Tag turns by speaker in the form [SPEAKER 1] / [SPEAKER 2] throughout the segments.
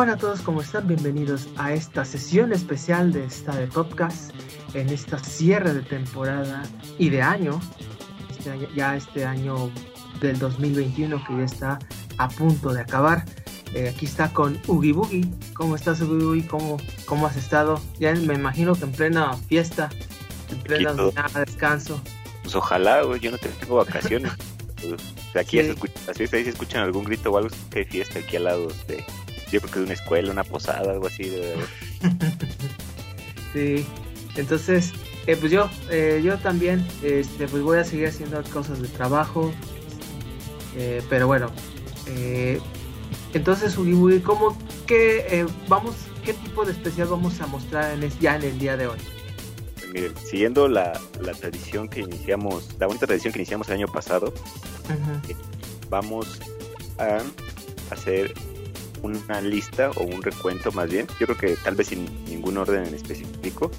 [SPEAKER 1] Hola a todos, ¿cómo están? Bienvenidos a esta sesión especial de esta de podcast en esta cierre de temporada y de año, este ya este año del 2021 que ya está a punto de acabar. Eh, aquí está con Ugi Boogie. ¿Cómo estás, Ugi Boogie? ¿Cómo, ¿Cómo has estado? Ya me imagino que en plena fiesta, en plena descanso.
[SPEAKER 2] Pues ojalá, güey, yo no tengo vacaciones. pues, aquí sí. se escucha, si escuchan algún grito o algo, que hay fiesta aquí al lado de, yo creo que de una escuela, una posada, algo así. De...
[SPEAKER 1] sí, entonces, eh, pues yo, eh, yo también, este, pues voy a seguir haciendo cosas de trabajo, eh, pero bueno, eh, entonces Ugi ¿cómo, qué, eh, vamos, qué tipo de especial vamos a mostrar en es, ya en el día de hoy?
[SPEAKER 2] Pues miren, siguiendo la, la, tradición que iniciamos, la bonita tradición que iniciamos el año pasado, uh -huh. vamos a hacer una lista o un recuento más bien, yo creo que tal vez sin ningún orden en específico,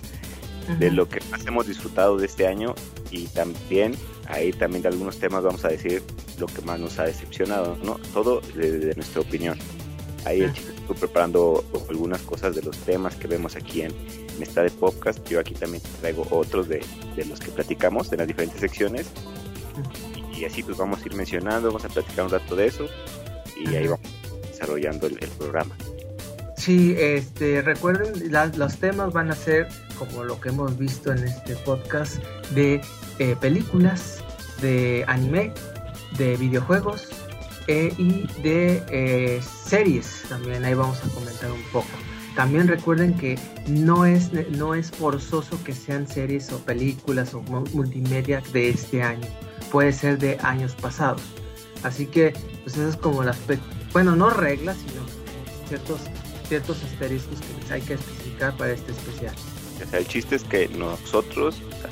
[SPEAKER 2] -huh. de lo que más hemos disfrutado de este año y también ahí también de algunos temas vamos a decir lo que más nos ha decepcionado, ¿no? Todo desde de nuestra opinión. Ahí el chico estuvo preparando algunas cosas de los temas que vemos aquí en, en esta de podcast. Yo aquí también traigo otros de, de los que platicamos de las diferentes secciones. Y, así pues vamos a ir mencionando, vamos a platicar un rato de eso y ahí vamos desarrollando el, el programa.
[SPEAKER 1] Sí, este, recuerden, los temas van a ser como lo que hemos visto en este podcast de eh, películas, de anime, de videojuegos eh, y de eh, series también ahí vamos a comentar un poco también recuerden que no es no es forzoso que sean series o películas o multimedia de este año puede ser de años pasados así que pues esas es como las bueno no reglas sino ciertos ciertos asteriscos que hay que especificar para este especial
[SPEAKER 2] o sea, el chiste es que nosotros o sea,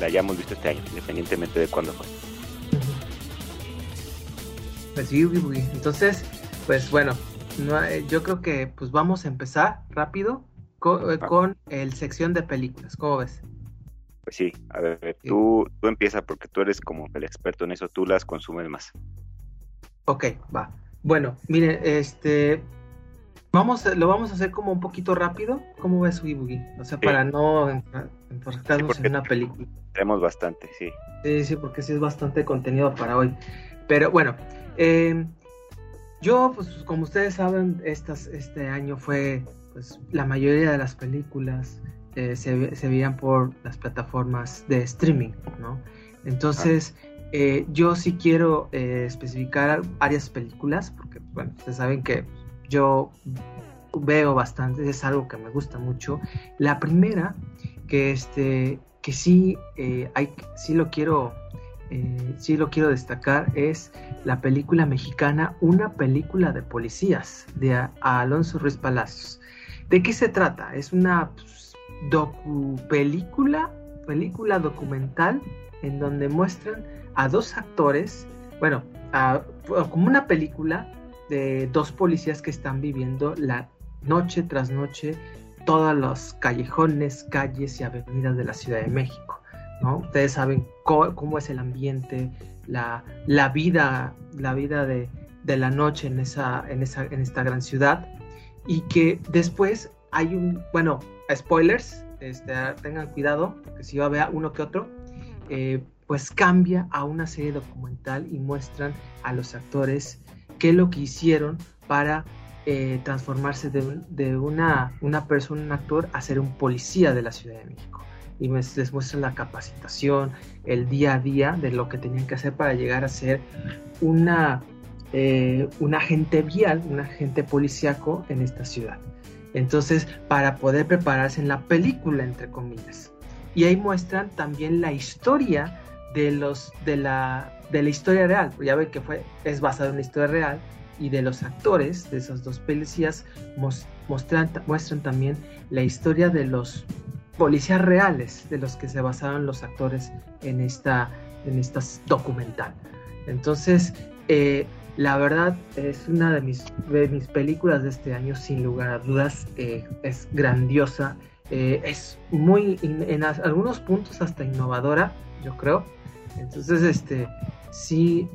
[SPEAKER 2] la hayamos visto este año independientemente de cuándo fue
[SPEAKER 1] pues sí, entonces, pues bueno, no, yo creo que pues vamos a empezar rápido con, eh, con el sección de películas, ¿cómo ves?
[SPEAKER 2] Pues sí, a ver, sí. Tú, tú empieza porque tú eres como el experto en eso, tú las consumes más.
[SPEAKER 1] Ok, va. Bueno, mire, este, vamos, lo vamos a hacer como un poquito rápido, ¿cómo ves Boogie? O sea, sí. para no enfrascarnos sí, en una película.
[SPEAKER 2] Tenemos bastante, sí.
[SPEAKER 1] Sí, sí, porque sí es bastante contenido para hoy. Pero bueno, eh, yo, pues como ustedes saben, estas, este año fue, pues la mayoría de las películas eh, se, se, veían por las plataformas de streaming, ¿no? Entonces, eh, yo sí quiero eh, especificar varias películas, porque, bueno, ustedes saben que yo veo bastante, es algo que me gusta mucho. La primera, que, este, que sí, hay, sí lo quiero eh, sí lo quiero destacar, es la película mexicana Una película de policías de Alonso Ruiz Palacios. ¿De qué se trata? Es una pues, docu película, película documental en donde muestran a dos actores, bueno, como una película de dos policías que están viviendo la noche tras noche todos los callejones, calles y avenidas de la Ciudad de México. ¿no? Ustedes saben cómo, es el ambiente, la, la, vida, la vida de, de la noche en, esa, en, esa, en esta gran ciudad y que después hay un, bueno, spoilers, este, tengan cuidado, porque si va a uno que otro, eh, pues cambia a una serie documental y muestran a los actores qué es lo que hicieron para eh, transformarse de, una, una persona, un actor, a ser un policía de la Ciudad de México y les muestran la capacitación, el día a día de lo que tenían que hacer para llegar a ser una, eh, un agente vial, un agente policíaco en esta ciudad. Entonces, para poder prepararse en la película, entre comillas. Y ahí muestran también la historia de, los, de, la, de la historia real. Ya ven que fue, es basado en la historia real y de los actores de esos dos policías muestran, muestran también la historia de los policías reales de los que se basaron los actores en esta, en esta documental. Entonces, eh, la verdad es una de mis, de mis películas de este año, sin lugar a dudas, eh, es grandiosa, eh, es muy, en algunos puntos hasta innovadora, yo creo. Entonces, este, sí,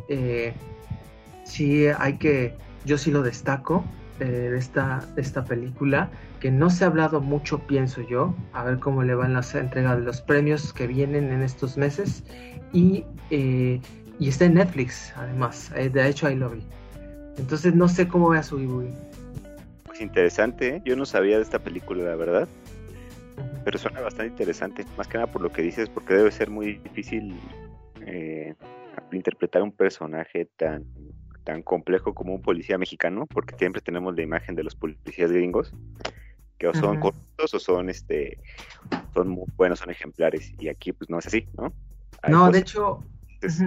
[SPEAKER 1] sí hay que, yo sí lo destaco. eh, de esta, esta película, que no se ha hablado mucho, pienso yo, a ver cómo le van las entregas de los premios que vienen en estos meses, y, eh, y está en Netflix, además, eh, de hecho ahí lo vi. Entonces no sé cómo vea su
[SPEAKER 2] Pues interesante, yo no sabía de esta película, la verdad, pero suena bastante interesante, más que nada por lo que dices, porque debe ser muy difícil interpretar un personaje tan tan complejo como un policía mexicano, porque siempre tenemos la imagen de los policías gringos, que o son cortos o son este son muy buenos, son ejemplares, y aquí pues no es así, ¿no?
[SPEAKER 1] no, de hecho, sí.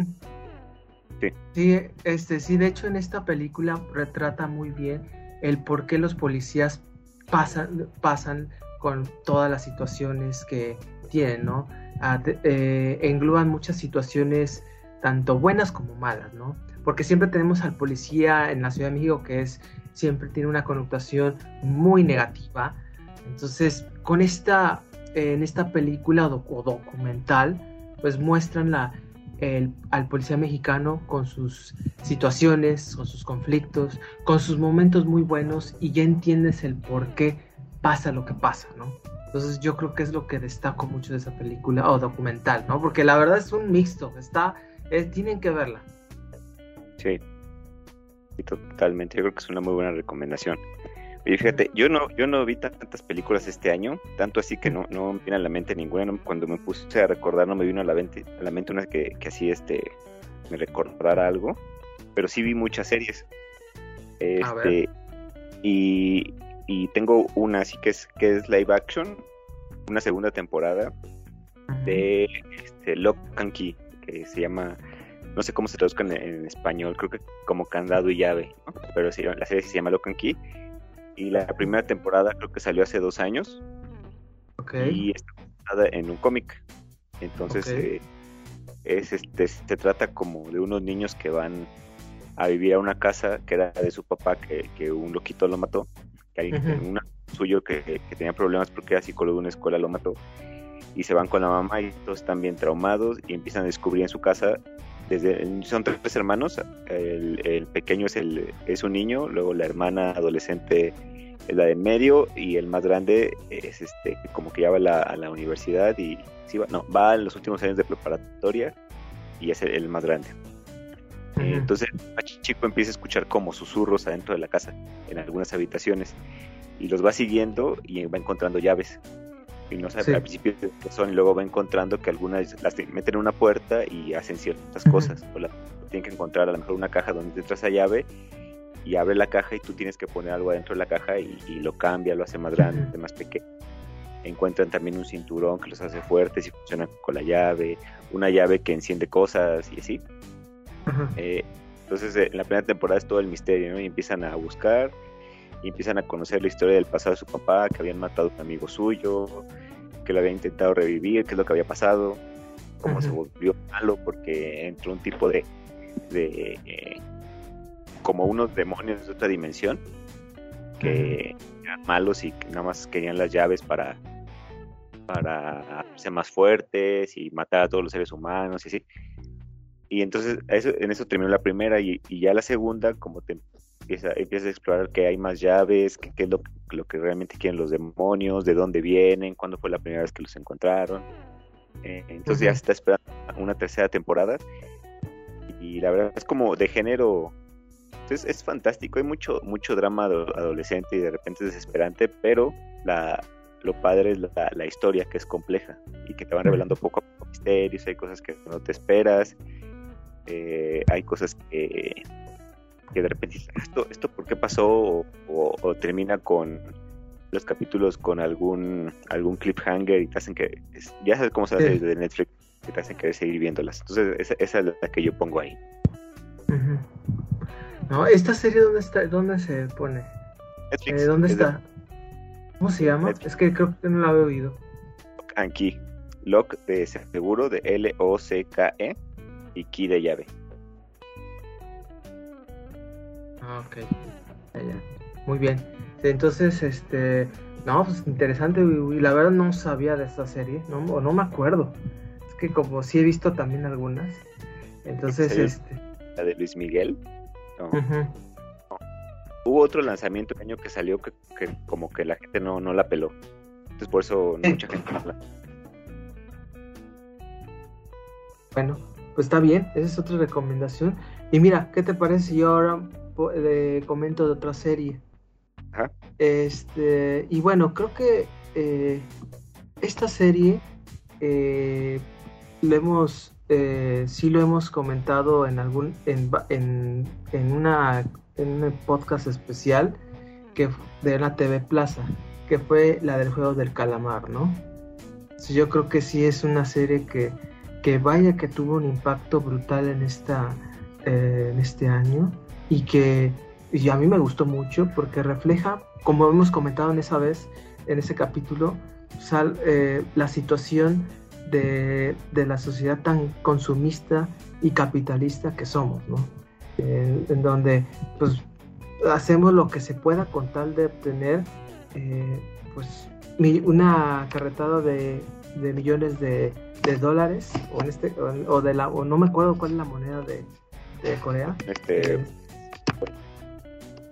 [SPEAKER 1] sí, este, sí, de hecho en esta película retrata muy bien el por qué los policías pasan, pasan con todas las situaciones que tienen, ¿no? Ah, eh, engloban muchas situaciones tanto buenas como malas, ¿no? porque siempre tenemos al policía en la Ciudad de México que es siempre tiene una connotación muy negativa. Entonces, con esta en esta película o documental, pues muestran la, al policía mexicano con sus situaciones, con sus conflictos, con sus momentos muy buenos y ya entiendes el por qué pasa lo que pasa, ¿no? Entonces yo creo que es lo que destaco mucho de esa película o documental, ¿no? Porque la verdad es un mixto, está, tienen que verla.
[SPEAKER 2] Sí. totalmente. Yo creo que es una muy buena recomendación. Oye, fíjate, yo no, yo no vi tantas películas este año, tanto así que no, no me viene a la mente ninguna. Cuando me puse a recordar, no me vino a la mente, a la mente una que, que así este me recordara algo. Pero sí vi muchas series. Este, y, y tengo una así que es, que es live action, una segunda temporada de este, Lock and Key, que se llama no sé cómo se traduzca en, español, creo que como candado y llave, pero sí, la serie se llama Locan Key y la primera temporada creo que salió hace dos años y está basada en un cómic, entonces eh, es este se trata como de unos niños que van a vivir a una casa que era de su papá que, un loquito lo mató, que hay un suyo que, que tenía problemas porque era psicólogo de una escuela lo mató y se van con la mamá y todos están bien traumados y empiezan a descubrir en su casa desde, son tres hermanos, el, pequeño es, el, es un niño, luego la hermana adolescente es la de medio y el más grande es este como que ya va a la, universidad y sí va, no, va en los últimos años de preparatoria y es el, más grande. Entonces el chico empieza a escuchar como susurros adentro de la casa, en algunas habitaciones, y los va siguiendo y va encontrando llaves y no sabe al principio qué son y luego va encontrando que algunas las meten en una puerta y hacen ciertas cosas o la, tienen que encontrar a lo mejor una caja donde te esa llave y abre la caja y tú tienes que poner algo adentro de la caja y, lo cambia, lo hace más grande, más pequeño. Encuentran también un cinturón que los hace fuertes y funciona con la llave, una llave que enciende cosas y así. Eh, entonces eh, en la primera temporada es todo el misterio, ¿no? Y empiezan a buscar y empiezan a conocer la historia del pasado de su papá, que habían matado a un amigo suyo, que lo había intentado revivir, qué es lo que había pasado, cómo se volvió malo porque entró un tipo de, de eh, como unos demonios de otra dimensión que eran malos y que nada más querían las llaves para para ser más fuertes y matar a todos los seres humanos y así. Y entonces eso, en eso terminó la primera y, y ya la segunda, como te empieza, empieza a explorar que hay más llaves, qué es lo, lo, que realmente quieren los demonios, de dónde vienen, cuándo fue la primera vez que los encontraron. Eh, entonces ya se está esperando una tercera temporada y la verdad es como de género entonces es fantástico hay mucho mucho drama adolescente y de repente es desesperante pero la lo padre es la, historia que es compleja y que te van revelando poco a poco misterios hay cosas que no te esperas eh, hay cosas que que de repente esto, esto por qué pasó o, termina con los capítulos con algún algún cliffhanger y te hacen que ya sabes cómo se hace desde Netflix que te hacen querer seguir viéndolas entonces esa, es la que yo pongo ahí.
[SPEAKER 1] No esta serie dónde está dónde se pone Netflix, eh, dónde está cómo se llama es que creo que no la había oído.
[SPEAKER 2] Aquí Lock de seguro de L O C K E y Key de llave
[SPEAKER 1] Ah, ok. Muy bien. Entonces, este. No, pues interesante. Y la verdad no sabía de esta serie. No, o no me acuerdo. Es que como sí he visto también algunas. Entonces, este.
[SPEAKER 2] ¿La de Luis Miguel? No. hubo otro lanzamiento el año que salió que, como que la gente no, no la peló. Entonces por eso mucha gente habla.
[SPEAKER 1] Bueno, pues está bien, esa es otra recomendación. Y mira, ¿qué te parece si yo ahora comento de otra serie? Ajá. Este, y bueno, creo que eh, esta serie eh, lo hemos, eh, sí lo hemos comentado en algún, en, en, en una en un podcast especial que de la TV Plaza, que fue la del juego del calamar, ¿no? yo creo que sí es una serie que, que vaya que tuvo un impacto brutal en esta eh, en este año y que y a mí me gustó mucho porque refleja, como hemos comentado en esa vez, en ese capítulo, eh, la situación de, de, la sociedad tan consumista y capitalista que somos, ¿no? en, donde pues hacemos lo que se pueda con tal de obtener eh, pues una carretada de, millones de, dólares o en este o, de la o no me acuerdo cuál es la moneda de, Corea este eh,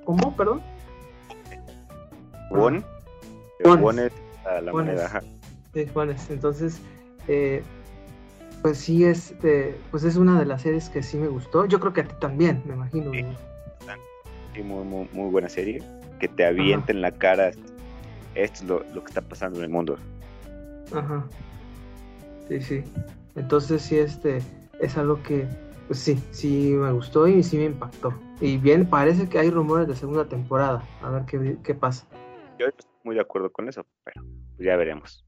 [SPEAKER 1] ¿cómo? perdón
[SPEAKER 2] won won es la moneda
[SPEAKER 1] sí, entonces eh, pues sí, este, pues es una de las series que sí me gustó. Yo creo que a ti también, me imagino.
[SPEAKER 2] Sí, muy, muy, buena serie. Que te avienta en la cara. Esto es lo, que está pasando en el mundo.
[SPEAKER 1] Ajá. Sí, sí. Entonces sí, este, es algo que, pues sí, sí me gustó y sí me impactó. Y bien, parece que hay rumores de segunda temporada. A ver qué, qué pasa.
[SPEAKER 2] Yo estoy muy de acuerdo con eso, pero ya veremos.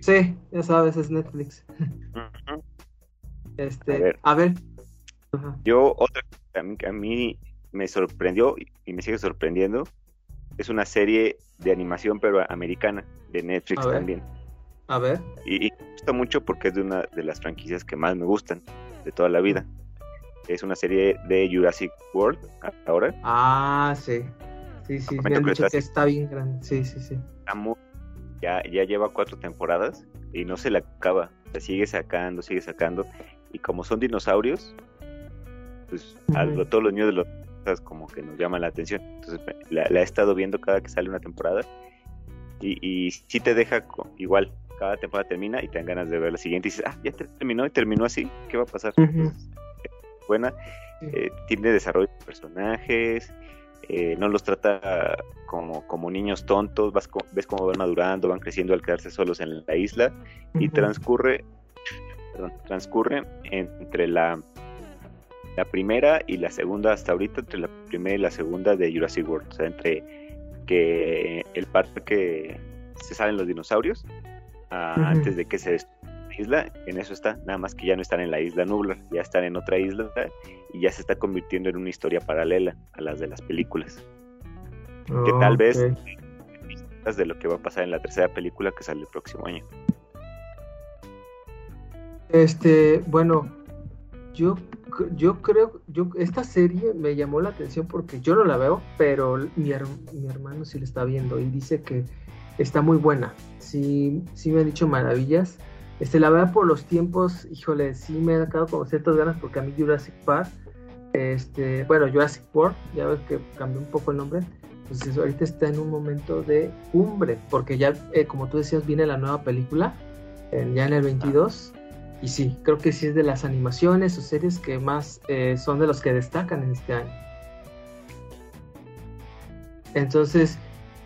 [SPEAKER 1] Sí, ya sabes, es Netflix. Este, a ver.
[SPEAKER 2] Yo, otra que a mí, me sorprendió y me sigue sorprendiendo, es una serie de animación, pero americana, de Netflix también.
[SPEAKER 1] A ver.
[SPEAKER 2] Y, me gusta mucho porque es de una de las franquicias que más me gustan de toda la vida. Es una serie de Jurassic World, ahora.
[SPEAKER 1] Ah, sí. Sí, sí, me han dicho que está bien grande. Sí, sí, sí.
[SPEAKER 2] ya, ya lleva cuatro temporadas y no se la acaba. Se sigue sacando, sigue sacando y como son dinosaurios, pues algo, todos los niños de los como que nos llaman la atención. Entonces la, he estado viendo cada que sale una temporada y, y sí te deja igual, cada temporada termina y te dan ganas de ver la siguiente y dices, ah, ya terminó y terminó así, ¿qué va a pasar? buena, eh, tiene desarrollo de personajes, eh, no los trata como, como niños tontos, vas, ves cómo van madurando, van creciendo al quedarse solos en la isla y transcurre transcurre entre la, la primera y la segunda hasta ahorita, entre la primera y la segunda de Jurassic World, o sea, entre que el parque se salen los dinosaurios antes de que se la isla, en eso está, nada más que ya no están en la isla Nublar, ya están en otra isla y ya se está convirtiendo en una historia paralela a las de las películas. que tal vez de lo que va a pasar en la tercera película que sale el próximo año.
[SPEAKER 1] Este, bueno, yo, yo creo, yo esta serie me llamó la atención porque yo no la veo, pero mi, mi hermano sí la está viendo y dice que está muy buena. Sí, sí me ha dicho maravillas. Este, la verdad por los tiempos, híjole, sí me ha dado como ciertas ganas porque a mí Jurassic Park, este, bueno, Jurassic World, ya ves que cambió un poco el nombre, pues ahorita está en un momento de cumbre, porque ya, eh, como tú decías, viene la nueva película, ya en el 22, y sí, creo que sí es de las animaciones o series que más eh, son de los que destacan en este año. Entonces,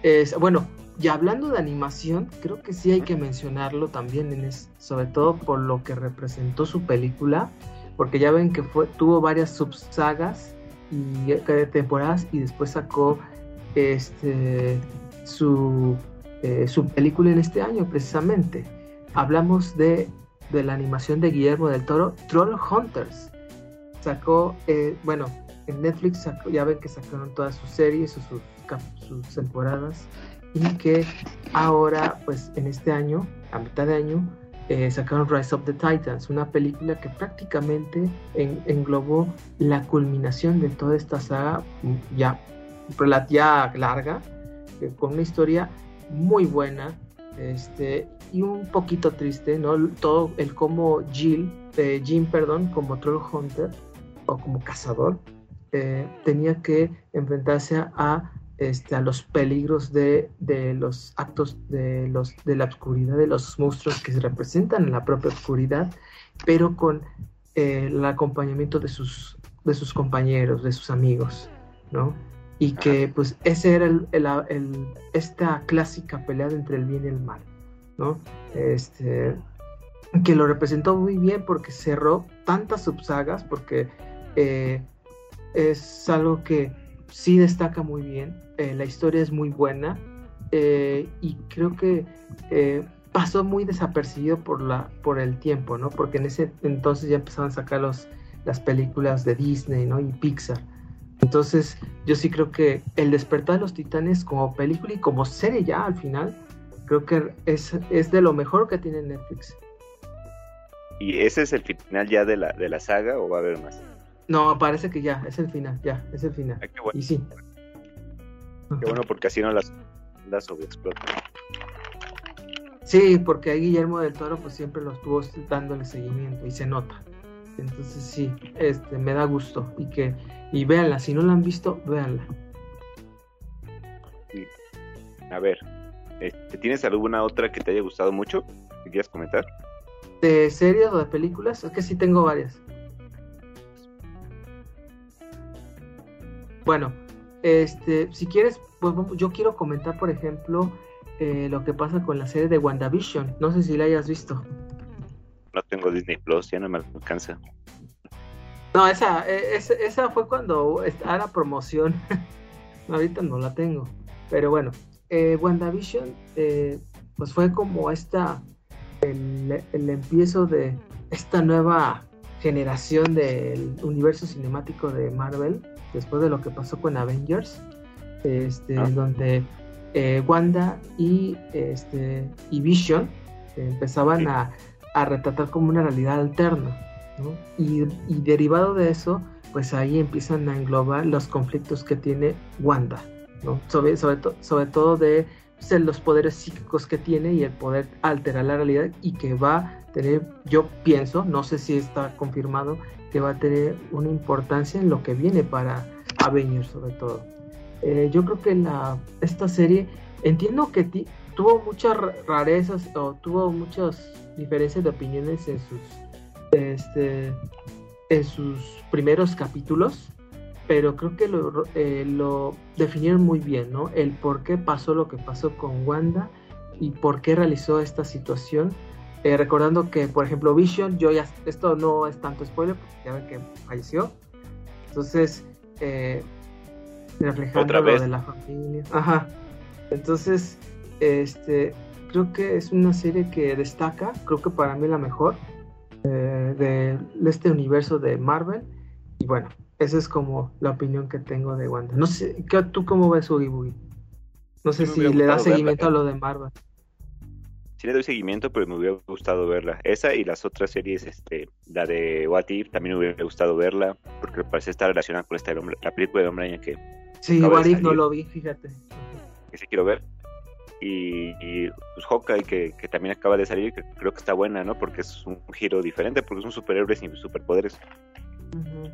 [SPEAKER 1] es, bueno, y hablando de animación, creo que sí hay que mencionarlo también, en sobre todo por lo que representó su película, porque ya ven que fue, tuvo varias subsagas y eh, temporadas y después sacó este su, eh, su película en este año precisamente. Hablamos de de la animación de Guillermo del Toro, Troll Hunters. Sacó, eh, bueno, en Netflix ya ven que sacaron todas sus series o sus, temporadas y que ahora, pues en este año, a mitad de año, eh, sacaron Rise of the Titans, una película que prácticamente englobó la culminación de toda esta saga ya, ya larga, eh, con una historia muy buena, este, y un poquito triste, ¿no? Todo el cómo Jill, eh, Jim, perdón, como Troll Hunter o como cazador, tenía que enfrentarse a este, a los peligros de, los actos de, los, de la oscuridad, de los monstruos que se representan en la propia oscuridad, pero con eh, el acompañamiento de sus, de sus compañeros, de sus amigos, ¿no? Y que pues ese era el, esta clásica pelea entre el bien y el mal, ¿no? Este, que lo representó muy bien porque cerró tantas subsagas, porque eh, es algo que sí destaca muy bien, eh, la historia es muy buena eh, y creo que pasó muy desapercibido por, la, por el tiempo, ¿no? Porque en ese entonces ya empezaban a sacar los, las películas de Disney, ¿no? Y Pixar. Entonces yo sí creo que El despertar de los titanes como película y como serie ya al final, creo que es, es de lo mejor que tiene Netflix.
[SPEAKER 2] ¿Y ese es el final ya de la, de la saga o va a haber más?
[SPEAKER 1] No, parece que ya, es el final, ya, es el final. Ah, bueno. Y sí.
[SPEAKER 2] Qué bueno porque así no las, las.
[SPEAKER 1] Sí, porque ahí Guillermo del Toro pues siempre lo estuvo dándole seguimiento y se nota. Entonces sí, este me da gusto y que y véanla, si no la han visto, véanla.
[SPEAKER 2] A ver, este, ¿tienes alguna otra que te haya gustado mucho que quieras comentar?
[SPEAKER 1] ¿De series o de películas? Es que sí tengo varias. Bueno, este, si quieres, pues yo quiero comentar, por ejemplo, eh, lo que pasa con la serie de WandaVision. No sé si la hayas visto.
[SPEAKER 2] No tengo Disney Plus, ya no me alcanza.
[SPEAKER 1] No, esa, e, esa, fue cuando era promoción. Ahorita no la tengo. Pero bueno, eh, WandaVision, eh, pues fue como esta el, el empiezo de esta nueva generación del universo cinemático de Marvel, después de lo que pasó con Avengers, este, ah. donde eh, Wanda y, este, y Vision empezaban a, a, retratar como una realidad alterna. Y, y, derivado de eso, pues ahí empiezan a englobar los conflictos que tiene Wanda, ¿no? sobre, sobre, sobre todo de los poderes psíquicos que tiene y el poder alterar la realidad y que va a tener, yo pienso, no sé si está confirmado, que va a tener una importancia en lo que viene para Avengers sobre todo. Eh, yo creo que la, esta serie, entiendo que tuvo muchas rarezas o tuvo muchas diferencias de opiniones en sus, este, en sus primeros capítulos, pero creo que lo, eh, lo definieron muy bien, ¿no? El por qué pasó lo que pasó con Wanda y por qué realizó esta situación. Eh, recordando que, por ejemplo, Vision, yo ya, esto no es tanto spoiler, porque ya ven que falleció. Entonces, eh, reflejando lo de la familia. Ajá. Entonces, este, creo que es una serie que destaca, creo que para mí la mejor eh, de este universo de Marvel. Y bueno, esa es como la opinión que tengo de Wanda. No sé, ¿tú cómo ves Oogie Boogie? No sé si le da seguimiento a lo de Marvel.
[SPEAKER 2] Sí le doy seguimiento, pero me hubiera gustado verla. Esa y las otras series, este, la de What If, también me hubiera gustado verla, porque parece estar relacionada con esta hombre, la película de Hombre que...
[SPEAKER 1] Sí, What If no lo vi, fíjate.
[SPEAKER 2] Que sí quiero ver. Y, y pues, Hawkeye, que, que, también acaba de salir, que creo que está buena, ¿no? Porque es un giro diferente, porque son superhéroes sin superpoderes.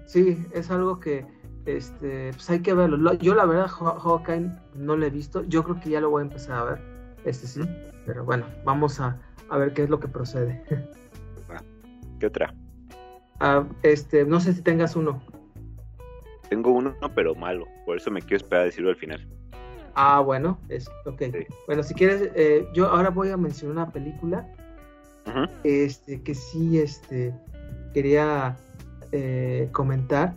[SPEAKER 1] Sí, es algo que este, pues hay que verlo. Yo la verdad Hawkeye no lo he visto. Yo creo que ya lo voy a empezar a ver. Este sí. Pero bueno, vamos a, ver qué es lo que procede.
[SPEAKER 2] ¿Qué otra?
[SPEAKER 1] Ah, este, no sé si tengas uno.
[SPEAKER 2] Tengo uno, pero malo. Por eso me quiero esperar a decirlo al final.
[SPEAKER 1] Ah, bueno, es, ok. Bueno, si quieres, eh, yo ahora voy a mencionar una película. Este, que sí, este, quería eh, comentar.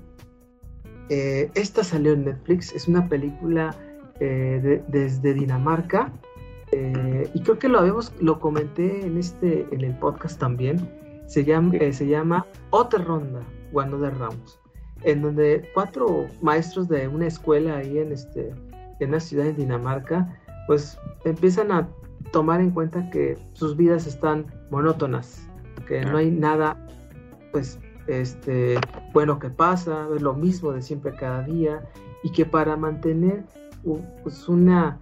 [SPEAKER 1] Eh, esta salió en Netflix, es una película eh, desde Dinamarca y creo que lo habíamos, lo comenté en este, en el podcast también. Se llama, se llama Otra Ronda, Guano de Ramos, en donde cuatro maestros de una escuela ahí en este, en una ciudad de Dinamarca, pues empiezan a tomar en cuenta que sus vidas están monótonas, que no hay nada, pues este, bueno que pasa, es lo mismo de siempre cada día, y que para mantener pues, una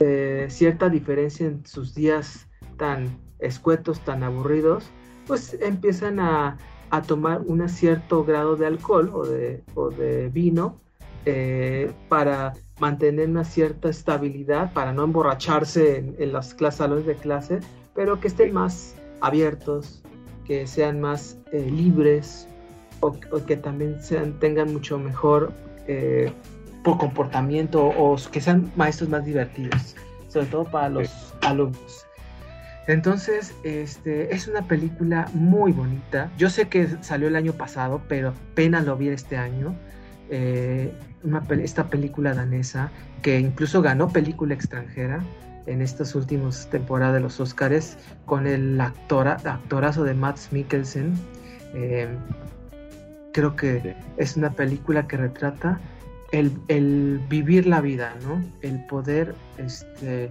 [SPEAKER 1] eh, cierta diferencia en sus días tan escuetos, tan aburridos, pues empiezan a, tomar un cierto grado de alcohol o de, vino eh, para mantener una cierta estabilidad para no emborracharse en, las clases, salones de clase, pero que estén más abiertos, que sean más eh, libres o, que también sean, tengan mucho mejor comportamiento o que sean maestros más divertidos, sobre todo para los alumnos. Entonces, este, es una película muy bonita. Yo sé que salió el año pasado, pero pena lo vi este año. Eh, esta película danesa que incluso ganó película extranjera en estas últimas temporadas de los Oscars con el actora, actorazo de Matt Mikkelsen. Eh, creo que es una película que retrata el, vivir la vida, ¿no? El poder este,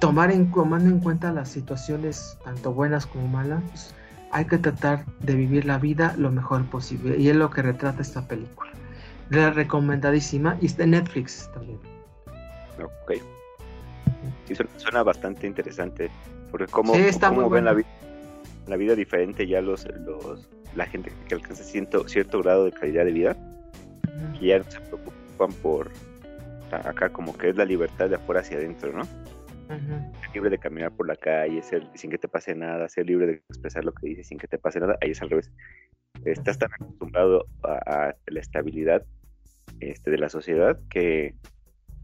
[SPEAKER 1] tomar en, tomando en cuenta las situaciones tanto buenas como malas, pues, hay que tratar de vivir la vida lo mejor posible. Y es lo que retrata esta película. La recomendadísima y está en Netflix también.
[SPEAKER 2] Ok. Sí, suena bastante interesante. Porque cómo, ven la vida, la vida diferente ya los, los la gente que alcanza cierto, cierto grado de calidad de vida, y ya no se preocupan por acá como que es la libertad de afuera hacia adentro, ¿no? Ser libre de caminar por la calle, ser, sin que te pase nada, ser libre de expresar lo que dices sin que te pase nada, ahí es al revés. Estás tan acostumbrado a, la estabilidad este, de la sociedad que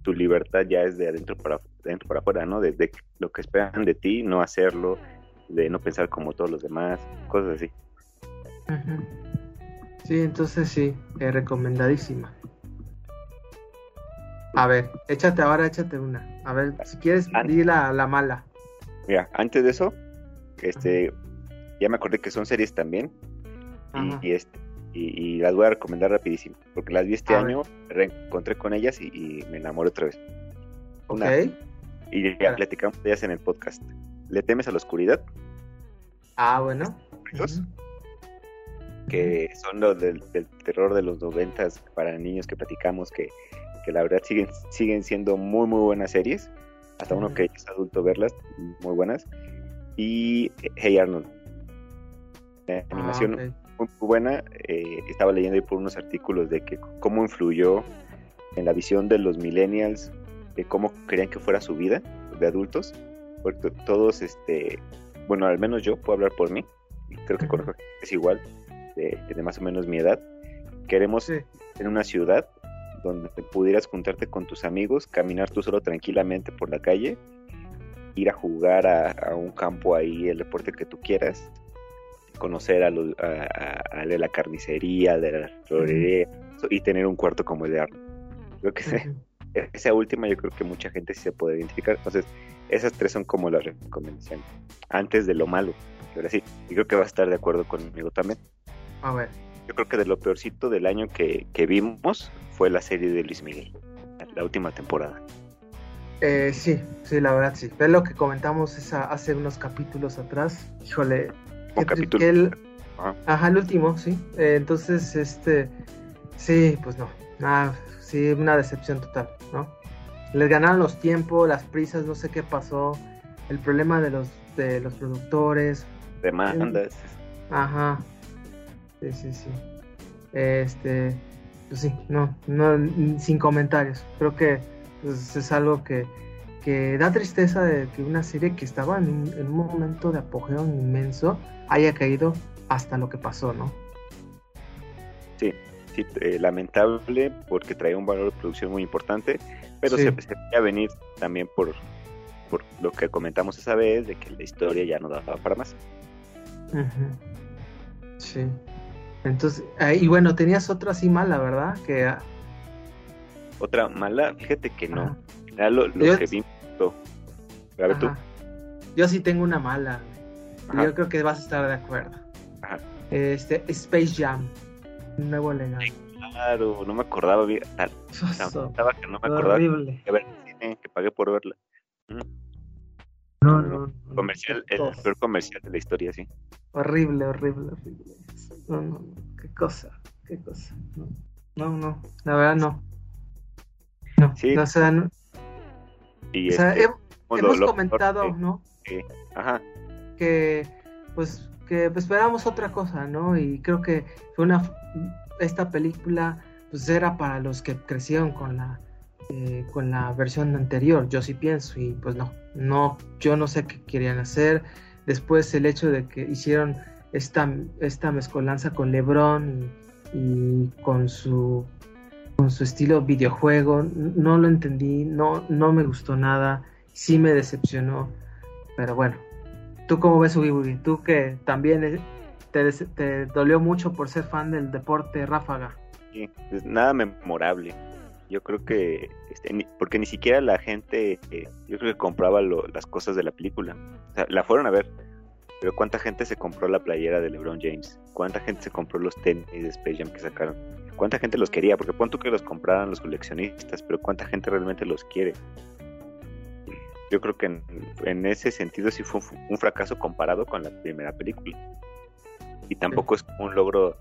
[SPEAKER 2] tu libertad ya es de adentro para, adentro para afuera, ¿no? De, lo que esperan de ti, no hacerlo, de no pensar como todos los demás, cosas así.
[SPEAKER 1] Sí, entonces sí, es recomendadísima. A ver, échate ahora, échate una. A ver, si quieres, di la, la mala.
[SPEAKER 2] Mira, antes de eso, este, ya me acordé que son series también. Y, este, y, las voy a recomendar rapidísimo. Porque las vi este año, me reencontré con ellas y, me enamoré otra vez.
[SPEAKER 1] ok.
[SPEAKER 2] Y ya platicamos de ellas en el podcast. ¿Le temes a la oscuridad?
[SPEAKER 1] Ah, bueno.
[SPEAKER 2] Que son los del, del, terror de los noventas para niños que platicamos que que la verdad siguen, siguen siendo muy, muy buenas series. Hasta uno que es adulto verlas, muy buenas. Y Hey Arnold. La ah, animación muy, buena. Eh, estaba leyendo ahí por unos artículos de que cómo influyó en la visión de los millennials, de cómo querían que fuera su vida de adultos. Porque todos, este, bueno, al menos yo puedo hablar por mí. Creo que con es igual, de, más o menos mi edad. Queremos en una ciudad donde pudieras juntarte con tus amigos, caminar tú solo tranquilamente por la calle, ir a jugar a, un campo ahí, el deporte que tú quieras, conocer a, a, de la carnicería, de la florería y tener un cuarto como el de Arno. Creo que esa última yo creo que mucha gente sí se puede identificar. Entonces, esas tres son como las recomendaciones. Antes de lo malo. Ahora sí, y creo que va a estar de acuerdo conmigo también.
[SPEAKER 1] A ver.
[SPEAKER 2] Yo creo que de lo peorcito del año que, que vimos fue la serie de Luis Miguel, la última temporada.
[SPEAKER 1] Eh, sí, sí, la verdad sí. Es lo que comentamos esa, hace unos capítulos atrás. Híjole.
[SPEAKER 2] Un capítulo.
[SPEAKER 1] Ajá. el último, sí. Eh, entonces, este. Sí, pues no. Nada, sí, una decepción total, ¿no? Les ganaron los tiempos, las prisas, no sé qué pasó. El problema de los, de los productores.
[SPEAKER 2] Demandas.
[SPEAKER 1] Ajá. Sí, sí, sí. Este pues sí, no, no, sin comentarios. Creo que pues, es algo que, da tristeza de que una serie que estaba en un, momento de apogeo inmenso haya caído hasta lo que pasó, ¿no?
[SPEAKER 2] Sí, sí, eh, lamentable porque traía un valor de producción muy importante, pero se, se a venir también por, por lo que comentamos esa vez, de que la historia ya no daba para más.
[SPEAKER 1] Sí. Entonces, eh, y bueno, tenías otra así mala, ¿verdad? Que ah,
[SPEAKER 2] otra mala, fíjate que no. Era lo, que vi. A ver tú.
[SPEAKER 1] Yo sí tengo una mala. Yo creo que vas a estar de acuerdo. Ajá. Este, Space Jam, nuevo legado.
[SPEAKER 2] claro, no me acordaba bien. Estaba que no me acordaba. Horrible. Que, ver, que pagué por verla.
[SPEAKER 1] No, no,
[SPEAKER 2] Comercial, el peor comercial de la historia, sí.
[SPEAKER 1] Horrible, horrible, horrible. No, no, qué cosa, qué cosa. No, no, la verdad no. No, sí. no, o sea, no.
[SPEAKER 2] Y o sea,
[SPEAKER 1] este, hemos comentado, ¿no?
[SPEAKER 2] Sí. Ajá.
[SPEAKER 1] Que, pues, que esperábamos otra cosa, ¿no? Y creo que fue una, esta película, pues era para los que crecieron con la eh, con la versión anterior, yo sí pienso, y pues no, no, yo no sé qué querían hacer. Después el hecho de que hicieron esta, esta mezcolanza con Lebron y, con su con su estilo videojuego, no lo entendí, no, no me gustó nada, sí me decepcionó, pero bueno, ¿tú cómo ves Ubi Tú que también te, te dolió mucho por ser fan del deporte ráfaga.
[SPEAKER 2] Sí, pues nada memorable. Yo creo que, este, porque ni siquiera la gente, eh, yo creo que compraba las cosas de la película. O sea, la fueron a ver, pero ¿cuánta gente se compró la playera de LeBron James? ¿Cuánta gente se compró los tenis de Space Jam que sacaron? ¿Cuánta gente los quería? Porque pon tú que los compraran los coleccionistas, pero ¿cuánta gente realmente los quiere? Yo creo que en, ese sentido sí fue un fracaso comparado con la primera película. Y tampoco es un logro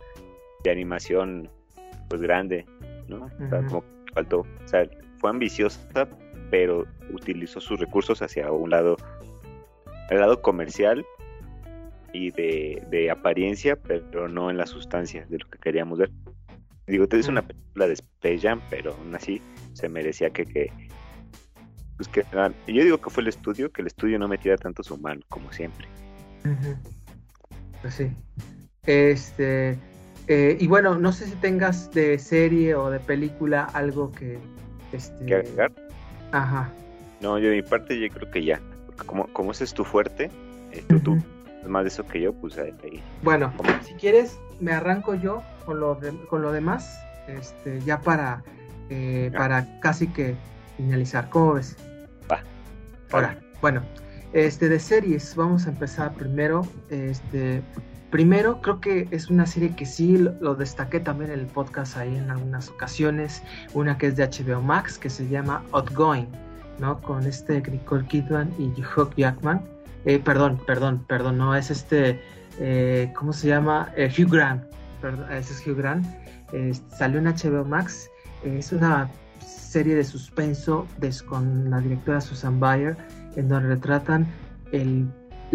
[SPEAKER 2] de animación pues grande, ¿no? O sea, como faltó. O sea, fue ambiciosa, pero utilizó sus recursos hacia un lado, el lado comercial y de, apariencia, pero no en la sustancia de lo que queríamos ver. Digo, es una película de Space Jam, pero aún así se merecía que, que, pues que ah, yo digo que fue el estudio, que el estudio no metiera tanto su mano, como siempre.
[SPEAKER 1] Pues sí. Este, eh, y bueno, no sé si tengas de serie o de película algo que... Este...
[SPEAKER 2] ¿Que agregar?
[SPEAKER 1] Ajá.
[SPEAKER 2] No, yo de mi parte yo creo que ya. Porque como, como ese es tu fuerte, eh, tú, más de eso que yo, pues ahí.
[SPEAKER 1] Bueno, si quieres, me arranco yo con lo, con lo demás, este, ya para, eh, para casi que finalizar. ¿Cómo ves?
[SPEAKER 2] Va.
[SPEAKER 1] Ahora, bueno, este, de series, vamos a empezar primero. Este, Primero, creo que es una serie que sí lo, destaqué también en el podcast ahí en algunas ocasiones. Una que es de HBO Max, que se llama Outgoing, ¿no? Con este Nicole Kidman y Hugh Jackman. Eh, perdón, perdón, perdón, no, es este, eh, ¿cómo se llama? Eh, Hugh Grant. Perdón, ese es Hugh Grant. salió en HBO Max. es una serie de suspenso con la directora Susan Bayer, en donde retratan el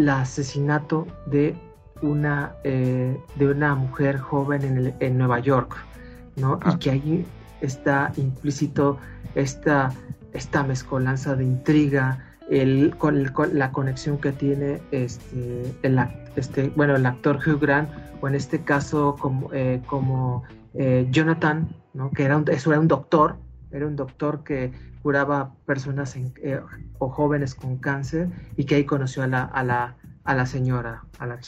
[SPEAKER 1] asesinato de una, eh, de una mujer joven en, Nueva York, ¿no? Y ah. que ahí está implícito esta, esta mezcolanza de intriga, el, con, la conexión que tiene este, el, este, bueno, el actor Hugh Grant, o en este caso como, eh, como eh, Jonathan, ¿no? que era un, eso era un doctor, era un doctor que curaba personas o jóvenes con cáncer y que ahí conoció a la, a la, a la señora, a la,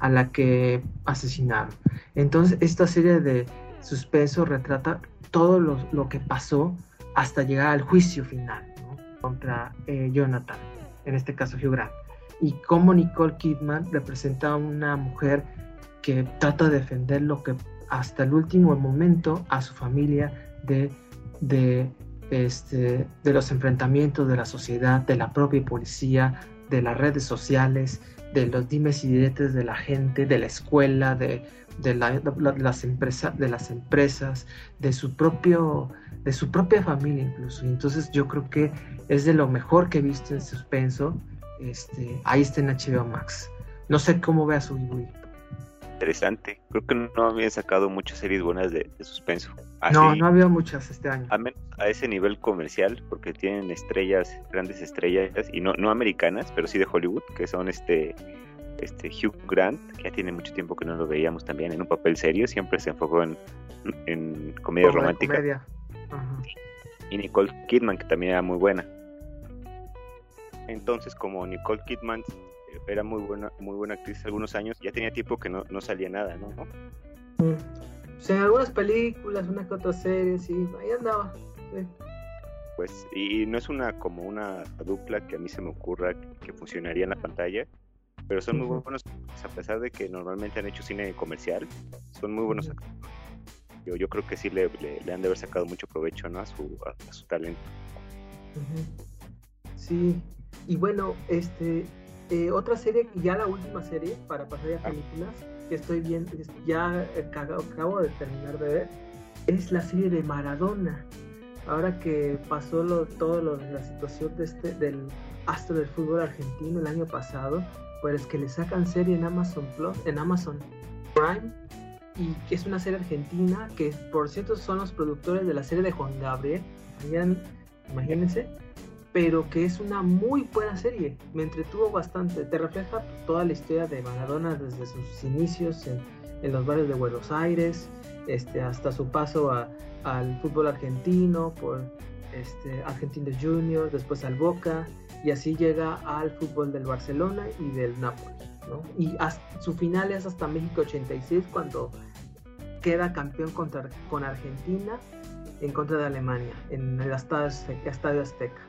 [SPEAKER 1] a, la que asesinaron. Entonces, esta serie de suspenso retrata todo lo, que pasó hasta llegar al juicio final contra eh, Jonathan, en este caso Hugh Grant, y cómo Nicole Kidman representa a una mujer que trata de defender lo que hasta el último momento a su familia de, de, este, de los enfrentamientos de la sociedad, de la propia policía, de las redes sociales, de los dimes y diretes de la gente, de la escuela, de, las, empresas, de las empresas, de su propio, de su propia familia incluso. entonces yo creo que es de lo mejor que he visto en suspenso. Este, ahí está en HBO Max. No sé cómo veas su
[SPEAKER 2] interesante. Creo que no habían sacado muchas series buenas de, suspenso.
[SPEAKER 1] No, no había muchas este año.
[SPEAKER 2] A, a, ese nivel comercial, porque tienen estrellas, grandes estrellas, y no, no americanas, pero sí de Hollywood, que son este este Hugh Grant, que ya tiene mucho tiempo que no lo veíamos también en un papel serio, siempre se enfocó en, en comedia romántica. Y Nicole Kidman, que también era muy buena. Entonces, como Nicole Kidman era muy buena, muy buena actriz algunos años, ya tenía tiempo que no, no salía nada, ¿no?
[SPEAKER 1] Mm. O sea, algunas películas, una que otra serie, sí, ahí andaba.
[SPEAKER 2] Pues, y no es una como una dupla que a mí se me ocurra que funcionaría en la pantalla, pero son muy buenos, pues, a pesar de que normalmente han hecho cine comercial, son muy buenos actores. Yo, yo creo que sí le, le, han de haber sacado mucho provecho ¿no? a, su, a, su talento.
[SPEAKER 1] Sí, y bueno, este, eh, otra serie, ya la última serie, para pasar a películas, que estoy viendo, ya acabo de terminar de ver, es la serie de Maradona. Ahora que pasó lo, todo lo la situación de este, del astro del fútbol argentino el año pasado, pues que le sacan serie en Amazon Plus, en Amazon Prime, y que es una serie argentina que por cierto son los productores de la serie de Juan Gabriel, imagínense, pero que es una muy buena serie, me entretuvo bastante, te refleja toda la historia de Maradona desde sus inicios en, los barrios de Buenos Aires, este, hasta su paso al fútbol argentino, por este, Argentinos Juniors, después al Boca, y así llega al fútbol del Barcelona y del Napoli. Y su final es hasta México 86 cuando queda campeón contra, con Argentina en contra de Alemania en el Estadio Azteca.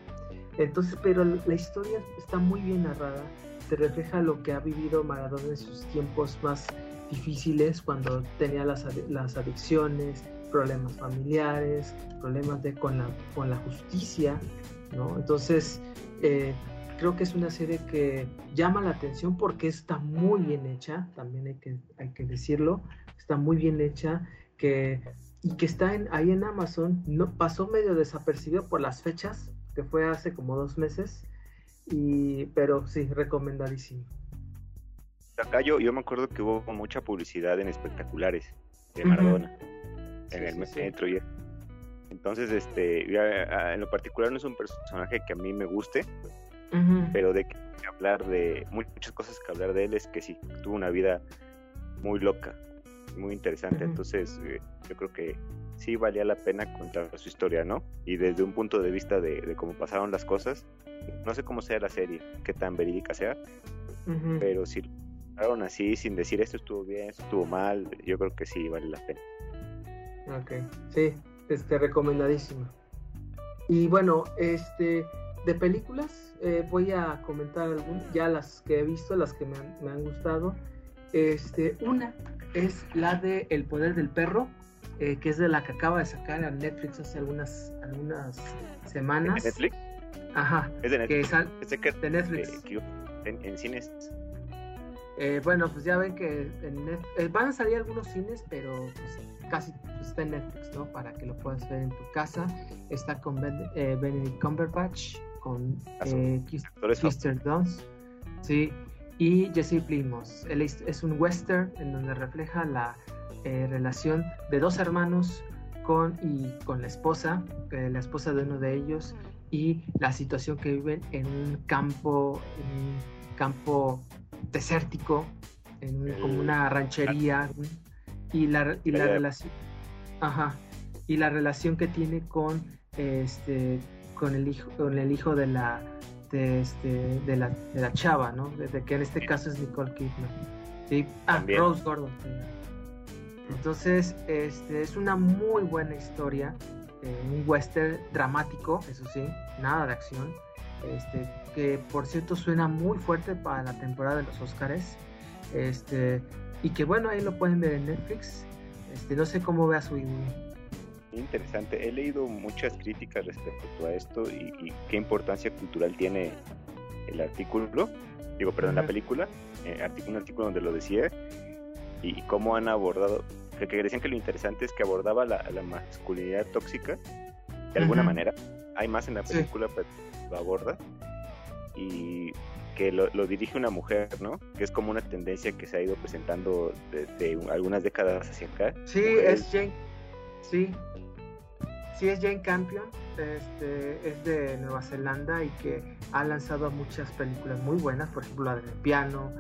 [SPEAKER 1] Entonces, pero la historia está muy bien narrada, te refleja lo que ha vivido Maradona en sus tiempos más difíciles, cuando tenía las, las adicciones, problemas familiares, problemas de, con, la, con la justicia, ¿no? Entonces, eh, creo que es una serie que llama la atención porque está muy bien hecha, también hay que, hay que decirlo, está muy bien hecha, que, y que está en, ahí en Amazon, no, pasó medio desapercibido por las fechas, que fue hace como dos meses, y, pero sí, recomendadísimo.
[SPEAKER 2] Acá yo, yo me acuerdo que hubo mucha publicidad en espectaculares de Maradona, en el metro y entonces, este, en lo particular no es un personaje que a mí me guste, pero de que hablar de muchas cosas que hablar de él es que sí, tuvo una vida muy loca, muy interesante. Entonces, eh, yo creo que sí valía la pena contar su historia, ¿no? Y desde un punto de vista de, cómo pasaron las cosas, no sé cómo sea la serie, qué tan verídica sea, pero si lo así, sin decir esto estuvo bien, esto estuvo mal, yo creo que sí vale la pena.
[SPEAKER 1] Ok, sí, este, recomendadísimo. Y bueno, este, de películas, eh, voy a comentar algunas, ya las que he visto, las que me han, gustado. Este, una es la de El Poder del Perro, eh, que es de la que acaba de sacar a Netflix hace algunas, algunas semanas.
[SPEAKER 2] ¿De Netflix?
[SPEAKER 1] Ajá.
[SPEAKER 2] Es de Netflix.
[SPEAKER 1] Que de Netflix.
[SPEAKER 2] en, en, cines.
[SPEAKER 1] Eh, bueno, pues ya ven que en van a salir algunos cines, pero pues, casi pues, está en Netflix, ¿no? Para que lo puedas ver en tu casa. Está con Benedict Cumberbatch, con eh, Kirsten Dunst, sí, y Jesse Plimos. es un western en donde refleja la eh, relación de dos hermanos con y con la esposa, eh, la esposa de uno de ellos y la situación que viven en un campo, en un campo desértico, en como una ranchería y la, y la relación, ajá, y la relación que tiene con este con el hijo, con el hijo de la de este de la, de la chava, ¿no? Desde que en este caso es Nicole Kidman. Sí, ah, Rose Gordon. Entonces, este es una muy buena historia, eh, un western dramático, eso sí, nada de acción. Este, que por cierto suena muy fuerte para la temporada de los Oscars. Este, y que bueno, ahí lo pueden ver en Netflix. Este, no sé cómo vea su
[SPEAKER 2] interesante. He leído muchas críticas respecto a esto y, qué importancia cultural tiene el artículo, digo, perdón, la película, eh, un artículo donde lo decía, y, cómo han abordado, que, decían que lo interesante es que abordaba la, masculinidad tóxica de alguna manera. Hay más en la película, pero lo aborda. Y que lo, dirige una mujer, ¿no? Que es como una tendencia que se ha ido presentando desde algunas décadas hacia acá.
[SPEAKER 1] Sí, es Jane. Sí, sí es Jane Campion, este, es de Nueva Zelanda y que ha lanzado muchas películas muy buenas, por ejemplo la del piano,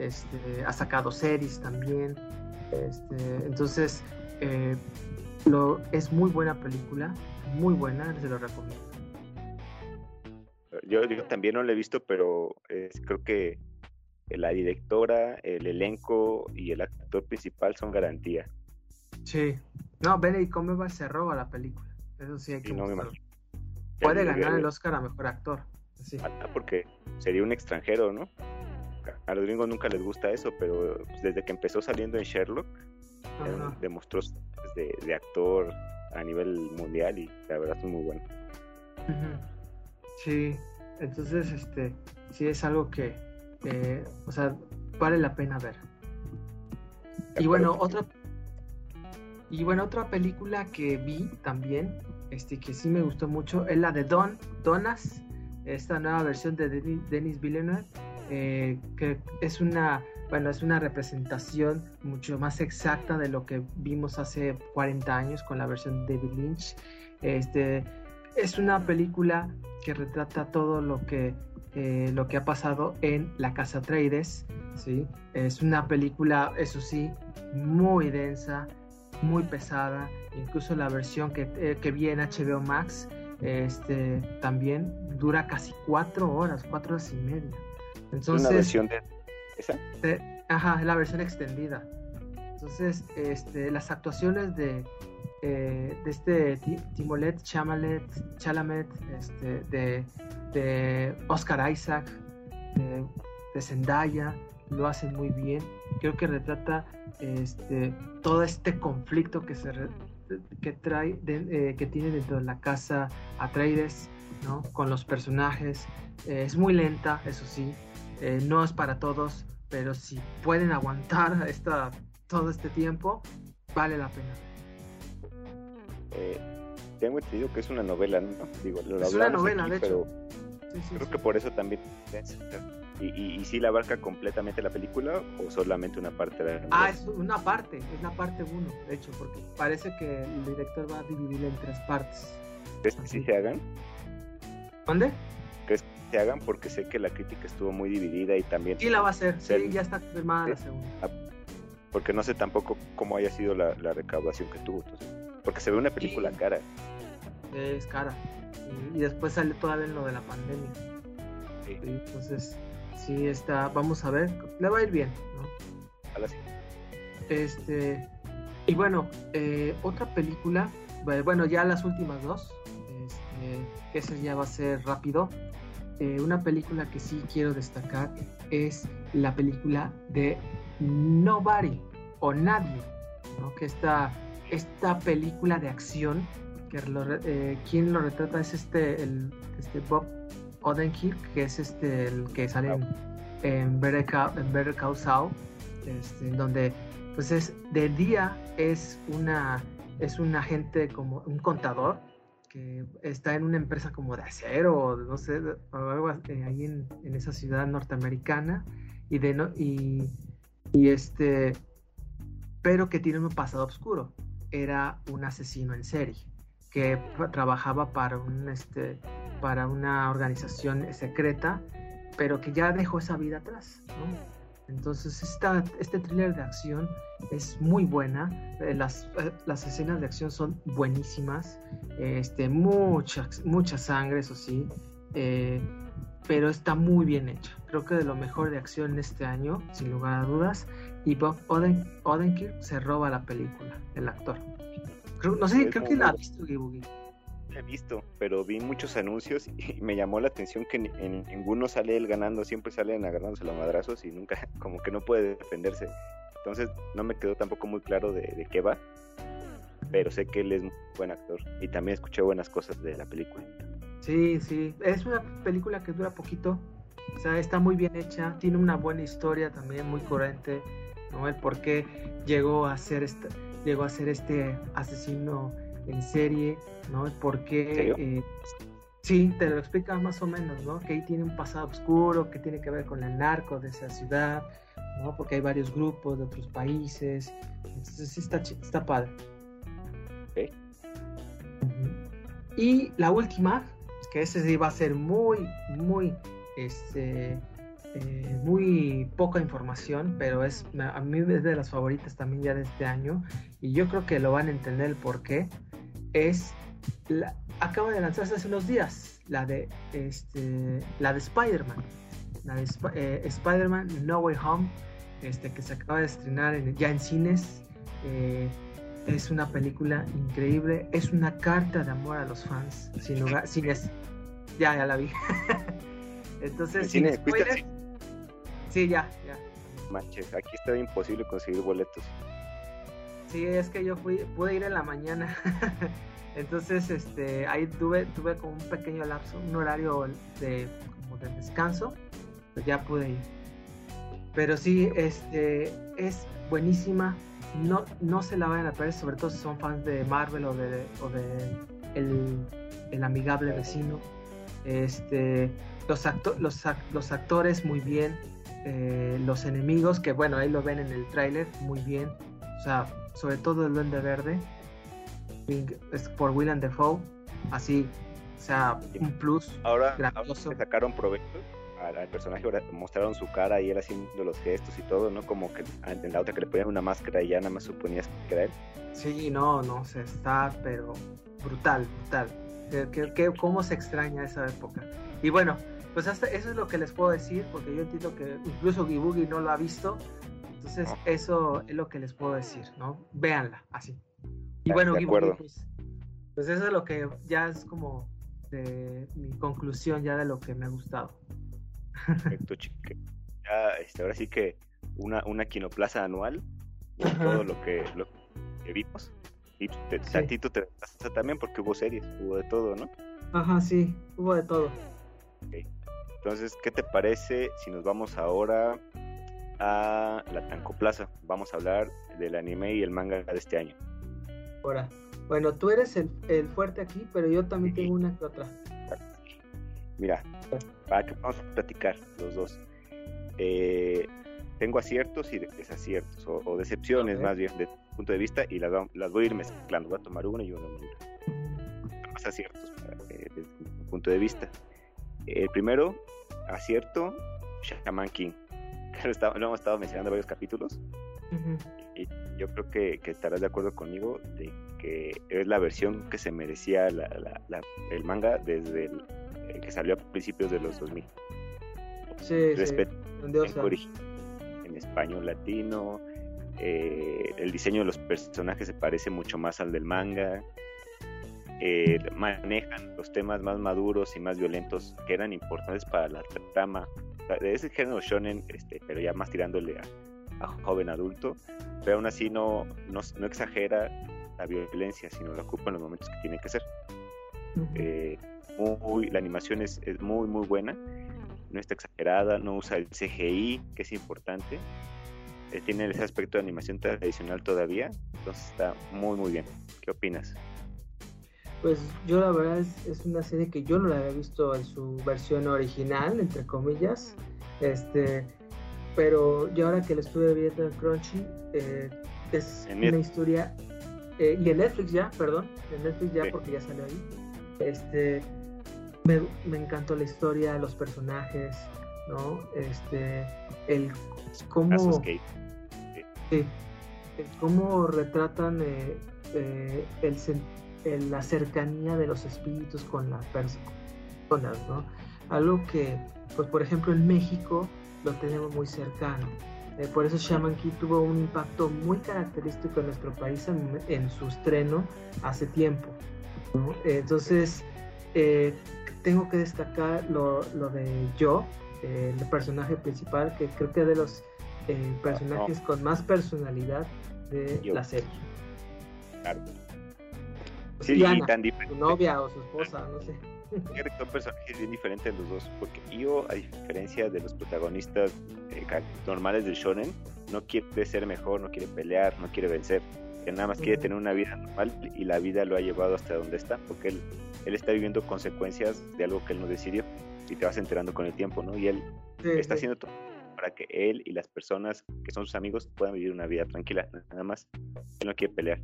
[SPEAKER 1] este, ha sacado series también, este, entonces eh, lo, es muy buena película, muy buena, se lo recomiendo.
[SPEAKER 2] Yo, también no la he visto, pero creo que la directora, el elenco y el actor principal son garantía.
[SPEAKER 1] Sí, no, Benedict Cumberbatch se roba la película. Eso sí hay que Puede ganar el Oscar a mejor actor.
[SPEAKER 2] Ah, porque sería un extranjero, ¿no? A los gringos nunca les gusta eso, pero pues, desde que empezó saliendo en Sherlock, eh, demostró de, actor a nivel mundial y la verdad es muy bueno.
[SPEAKER 1] Sí, entonces, este, sí es algo que, o sea, vale la pena ver. Y bueno, otra y bueno, otra película que vi también, este, que sí me gustó mucho, es la de Don, Donas, esta nueva versión de Denis, Villeneuve, eh, que es una bueno, es una representación mucho más exacta de lo que vimos hace 40 años con la versión de David Lynch. Este, es una película que retrata todo lo que, eh, lo que ha pasado en la Casa Trades. ¿sí? Es una película, eso sí, muy densa, muy pesada. Incluso la versión que, eh, que vi en HBO Max este, también dura casi cuatro horas, cuatro horas y media. Entonces, ¿Una
[SPEAKER 2] versión de esa?
[SPEAKER 1] ajá, la versión extendida. Entonces, este, las actuaciones de, eh, de este Timolet Chalamet, Chalamet este, de, de, Oscar Isaac, de, de, Zendaya, lo hacen muy bien. Creo que retrata este, todo este conflicto que se que trae eh, que tiene dentro de la casa Atreides, ¿no? Con los personajes. Eh, es muy lenta, eso sí. No es para todos, pero si pueden aguantar esta, todo este tiempo, vale la pena.
[SPEAKER 2] Eh, tengo entendido que es una novela, ¿no?
[SPEAKER 1] Digo, lo es una novela, de hecho.
[SPEAKER 2] creo que por eso también. ¿Y, y, si la abarca completamente la película o solamente una parte de la
[SPEAKER 1] novela? Ah, es una parte, es la parte uno, de hecho, porque parece que el director va a dividirla en tres partes.
[SPEAKER 2] ¿Crees que sí se hagan?
[SPEAKER 1] ¿Dónde?
[SPEAKER 2] ¿Crees que se hagan? Porque sé que la crítica estuvo muy dividida y también.
[SPEAKER 1] Sí, la va a hacer, sí, ya está firmada la segunda. Ah,
[SPEAKER 2] porque no sé tampoco cómo haya sido la, la recaudación que tuvo. Entonces. Porque se ve una película cara.
[SPEAKER 1] Es cara. Y, después sale todavía lo de la pandemia. entonces, sí está, vamos a ver, le va a ir bien, ¿no? Este, y bueno, eh, otra película, bueno, ya las últimas dos, este, esa ya va a ser rápido. Eh, una película que sí quiero destacar es la película de Nobody o Nadie, que está esta película de acción, que lo, eh, quien lo retrata es este, el, este Bob Odenkirk, que es este el que sale en, en Better Call, Saul, este, donde pues es de día es una es un agente como un contador que está en una empresa como de acero no sé algo eh, ahí en, en, esa ciudad norteamericana y de no y, y este pero que tiene un pasado oscuro. Era un asesino en serie que trabajaba para un este para una organización secreta pero que ya dejó esa vida atrás entonces esta, este thriller de acción es muy buena. Eh, las, eh, las, escenas de acción son buenísimas. Este mucha mucha sangre eso sí eh, pero está muy bien hecha. Creo que de lo mejor de acción este año sin lugar a dudas. Y Bob Oden, Odenkirk se roba la película, el actor. no sé, creo que la ha visto,
[SPEAKER 2] La he visto, pero vi muchos anuncios y me llamó la atención que en, ninguno sale él ganando, siempre salen agarrándose los madrazos y nunca, como que no puede defenderse. Entonces no me quedó tampoco muy claro de, qué va, pero sé que él es un buen actor y también escuché buenas cosas de la película.
[SPEAKER 1] Sí, sí, es una película que dura poquito, o sea, está muy bien hecha, tiene una buena historia también, muy coherente. ¿no? El por qué llegó a ser este, llegó a ser este asesino en serie, ¿no? El por qué... Eh, sí, te lo explica más o menos, ¿no? Que ahí tiene un pasado oscuro, que tiene que ver con el narco de esa ciudad, ¿no? Porque hay varios grupos de otros países. Entonces sí está, está padre. Y la última, que ese sí va a ser muy, muy, este, eh, muy poca información, pero es a mí es de las favoritas también ya de este año y yo creo que lo van a entender el por qué. Es la, acaba de lanzarse hace unos días la de este la de Spider-Man, la de eh, Spider-Man No Way Home, este que se acaba de estrenar ya en cines. Eh, es una película increíble, es una carta de amor a los fans, sin lugar, sin es, ya, ya la vi. Entonces, sin spoilers, Sí, ya, ya.
[SPEAKER 2] Manches, aquí está imposible conseguir boletos.
[SPEAKER 1] Sí, es que yo fui, pude ir en la mañana. Entonces, este, ahí tuve, tuve como un pequeño lapso, un horario de, como de descanso, pues ya pude ir. Pero sí, este, es buenísima. No, no se la vayan a perder, sobre todo si son fans de Marvel o de, o de el, el amigable vecino. Este, los, los, los actores muy bien, eh, los enemigos, que bueno, ahí lo ven en el tráiler muy bien. O sea, sobre todo el Duende Verde, es por Willem Dafoe, así, o sea, un plus.
[SPEAKER 2] Ahora, ahora sacaron provecho al, personaje, mostraron su cara y él haciendo los gestos y todo, ¿no? Como que en la otra que le ponían una máscara y ya nada más suponías que era él.
[SPEAKER 1] Sí, no, no, se está, pero brutal, brutal. Que, cómo se extraña esa época. Y bueno, pues hasta eso es lo que les puedo decir, porque yo entiendo que incluso Gibugi no lo ha visto. Entonces, eso es lo que les puedo decir, ¿no? Véanla, así. Y bueno, Gibugi, pues, pues, eso es lo que ya es como de mi conclusión ya de lo que me ha gustado.
[SPEAKER 2] Perfecto, chique. Ya, este, ahora sí que una, una quinoplaza anual, todo lo que, lo que vimos. Y te, tantito te también porque hubo series, hubo de todo, ¿no?
[SPEAKER 1] Ajá, sí, hubo de todo.
[SPEAKER 2] Entonces, ¿qué te parece si nos vamos ahora a la Tanco Plaza? Vamos a hablar del anime y el manga de este año.
[SPEAKER 1] Ahora, bueno, tú eres el, el fuerte aquí, pero yo también tengo una que otra.
[SPEAKER 2] Mira, para que vamos a platicar los dos. Eh, tengo aciertos y desaciertos, o, decepciones más bien, de punto de vista, y las, voy a ir mezclando. Voy a tomar una y una. Más aciertos eh, desde mi punto de vista. El primero, acierto, Shaman King. Lo hemos estado mencionando en varios capítulos. Y yo creo que, estarás de acuerdo conmigo de que es la versión que se merecía el manga desde el, que salió a principios de los 2000.
[SPEAKER 1] Sí, Respeto
[SPEAKER 2] en, español latino, eh, el diseño de los personajes se parece mucho más al del manga, eh, manejan los temas más maduros y más violentos que eran importantes para la trama de ese género shonen, este, pero ya más tirándole a, joven adulto, pero aún así no, no, no, exagera la violencia, sino la ocupa en los momentos que tiene que ser la animación es, muy, muy buena. No está exagerada, no usa el CGI, que es importante. Eh, tiene ese aspecto de animación tradicional todavía. Entonces está muy, muy bien. ¿Qué opinas?
[SPEAKER 1] Pues yo la verdad es, una serie que yo no la había visto en su versión original, entre comillas. Este, pero yo ahora que la estuve viendo en Crunchy, eh, es una historia... Eh, y en Netflix ya, perdón, en Netflix ya porque ya salió ahí. Este, me, encantó la historia, los personajes, ¿no? Este, el cómo, sí, cómo retratan eh, eh, la cercanía de los espíritus con las personas, ¿no? Algo que, pues por ejemplo en México lo tenemos muy cercano. Eh, por eso Shaman King tuvo un impacto muy característico en nuestro país en, su estreno hace tiempo. entonces, tengo que destacar lo, de Yo, el personaje principal, que creo que es de los eh, personajes con más personalidad de la serie.
[SPEAKER 2] Claro.
[SPEAKER 1] Sí, y tan Su novia o su esposa, no sé.
[SPEAKER 2] Son personajes bien diferentes los dos, porque Io, a diferencia de los protagonistas eh, normales del shonen, no quiere ser mejor, no quiere pelear, no quiere vencer, que nada más quiere tener una vida normal y la vida lo ha llevado hasta donde está, porque él él está viviendo consecuencias de algo que él no decidió y te vas enterando con el tiempo, ¿no? Y él está haciendo todo para que él y las personas que son sus amigos puedan vivir una vida tranquila, nada más. Él no quiere pelear.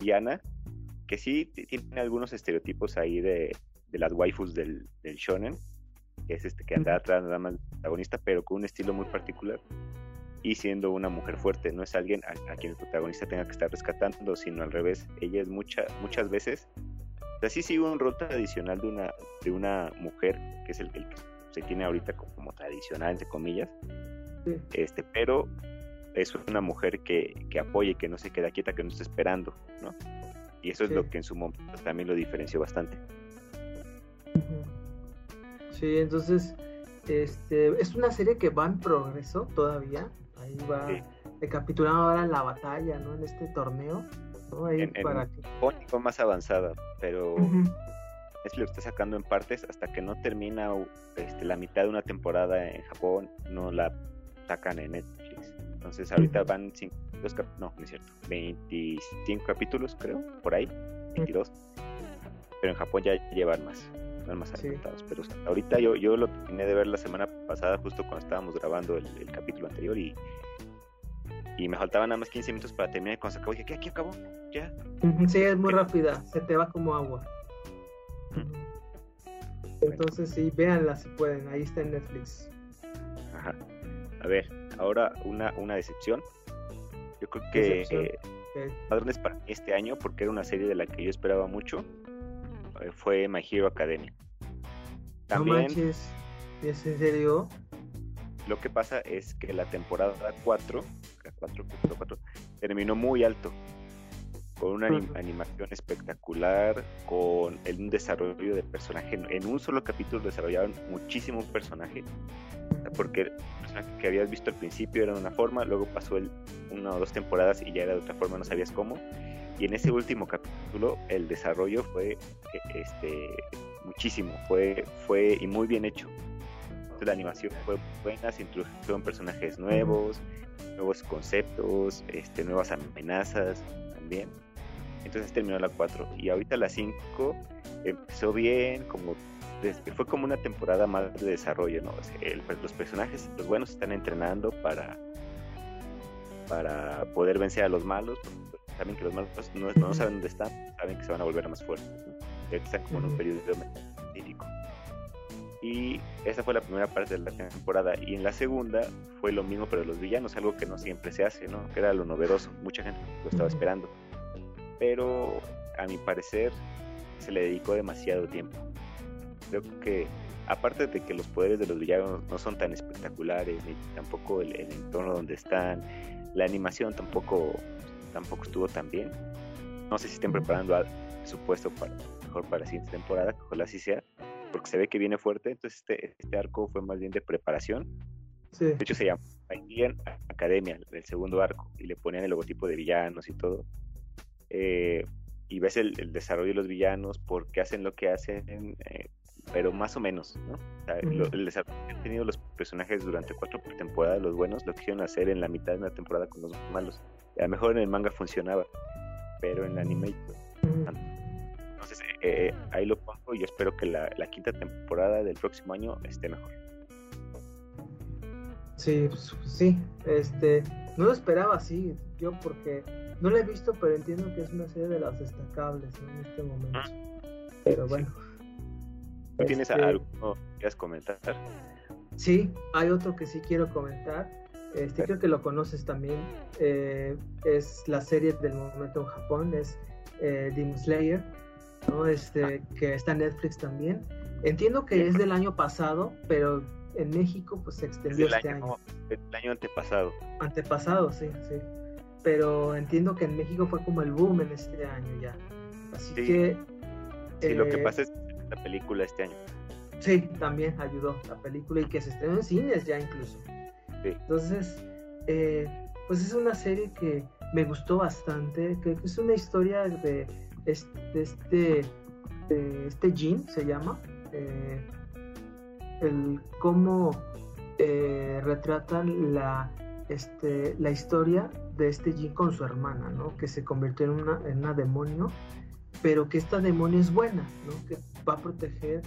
[SPEAKER 2] Y Ana, que sí tiene algunos estereotipos ahí de, las waifus del, shonen, que es este que anda atrás nada más protagonista, pero con un estilo muy particular y siendo una mujer fuerte, no es alguien a, quien el protagonista tenga que estar rescatando, sino al revés, ella es mucha, muchas veces o sea, sí sigue un rol tradicional de una, de una mujer, que es el, que se tiene ahorita como, tradicional, entre comillas, este, pero es una mujer que, que apoya y que no se queda quieta, que no está esperando, ¿no? Y eso es lo que en su momento también lo diferenció bastante.
[SPEAKER 1] Sí, entonces, este, es una serie que va en progreso todavía. Ahí va recapitulando ahora la batalla, ¿no? En este torneo
[SPEAKER 2] en, para más avanzada, pero es lo está sacando en partes hasta que no termina este, la mitad de una temporada en Japón, no la sacan en Netflix. Entonces ahorita van cinco, no, no es cierto, 25 capítulos creo, por ahí, 22. Pero en Japón ya llevan más. están más adelantados. Pero ahorita yo, yo lo terminé de ver la semana pasada, justo cuando estábamos grabando el, capítulo anterior, y, y me faltaban nada más 15 minutos para terminar. Y cuando se acabó, dije, ¿qué? ¿Aquí acabó? ¿Ya?
[SPEAKER 1] Sí, es muy rápida, se te va como agua. Entonces, sí, véanla si pueden, ahí está en Netflix.
[SPEAKER 2] Ajá. A ver, ahora una, una decepción. Yo creo que eh, Padrones para este año, porque era una serie de la que yo esperaba mucho, eh, fue My Hero Academia.
[SPEAKER 1] También, no manches, ¿es en serio?
[SPEAKER 2] Lo que pasa es que la temporada 4, 4, 4 terminó muy alto, con una animación espectacular, con un desarrollo de personaje. En un solo capítulo desarrollaron muchísimo personaje, porque el personaje que habías visto al principio era de una forma, luego pasó el, una o dos temporadas y ya era de otra forma, no sabías cómo. Y en ese último capítulo el desarrollo fue este muchísimo, fue, fue y muy bien hecho. la animación fue buena, se introdujeron personajes nuevos, nuevos conceptos, este, nuevas amenazas también. Entonces terminó la 4 y ahorita la 5 empezó bien, como fue como una temporada más de desarrollo, ¿no? Pues, los personajes, los buenos están entrenando para para poder vencer a los malos, saben que los malos no, saben dónde están, saben que se van a volver más fuertes, están como en un periodo crítico. Y esa fue la primera parte de la temporada. Y en la segunda fue lo mismo, pero los villanos, algo que no siempre se hace, ¿no? Que era lo novedoso. Mucha gente lo estaba esperando. Pero a mi parecer se le dedicó demasiado tiempo. Creo que aparte de que los poderes de los villanos no son tan espectaculares, ni tampoco el, entorno donde están, la animación tampoco, tampoco estuvo tan bien. No sé si estén preparando al supuesto para mejor para la siguiente temporada, que ojalá así sea, porque se ve que viene fuerte. Entonces este, este arco fue más bien de preparación. De hecho se llama Academia, el segundo arco, y le ponían el logotipo de villanos y todo. Eh, y ves el, desarrollo de los villanos, por qué hacen lo que hacen, eh, pero más o menos, ¿no? el desarrollo que han tenido los personajes durante cuatro temporadas, los buenos, lo quisieron hacer en la mitad de una temporada con los malos. A lo mejor en el manga funcionaba, pero en el anime... Entonces, eh, ahí lo pongo y espero que la, quinta temporada del próximo año esté mejor.
[SPEAKER 1] Sí, pues, sí, este, no lo esperaba así, yo porque no la he visto, pero entiendo que es una serie de las destacables en este momento. Pero bueno.
[SPEAKER 2] ¿Tienes este, algo que quieras comentar?
[SPEAKER 1] Sí, hay otro que sí quiero comentar. Este, creo que lo conoces también. Eh, es la serie del momento en Japón, es eh, Demon Slayer, ¿no? Este, que está en Netflix también. Entiendo que es del año pasado, pero en México pues se extendió este año.
[SPEAKER 2] El año antepasado.
[SPEAKER 1] Antepasado, sí, sí pero entiendo que en México fue como el boom en este año ya. Así que...
[SPEAKER 2] Sí, lo que eh, pasa es que la película este año.
[SPEAKER 1] Sí, también ayudó la película y que se estrenó en cines ya incluso. Entonces, eh, pues es una serie que me gustó bastante, que es una historia de este, este, este Jean, se llama, eh, el cómo retratan la, este, la historia de este Jin con su hermana, ¿no? Que se convirtió en una, demonio, pero que esta demonio es buena, ¿no? Que va a proteger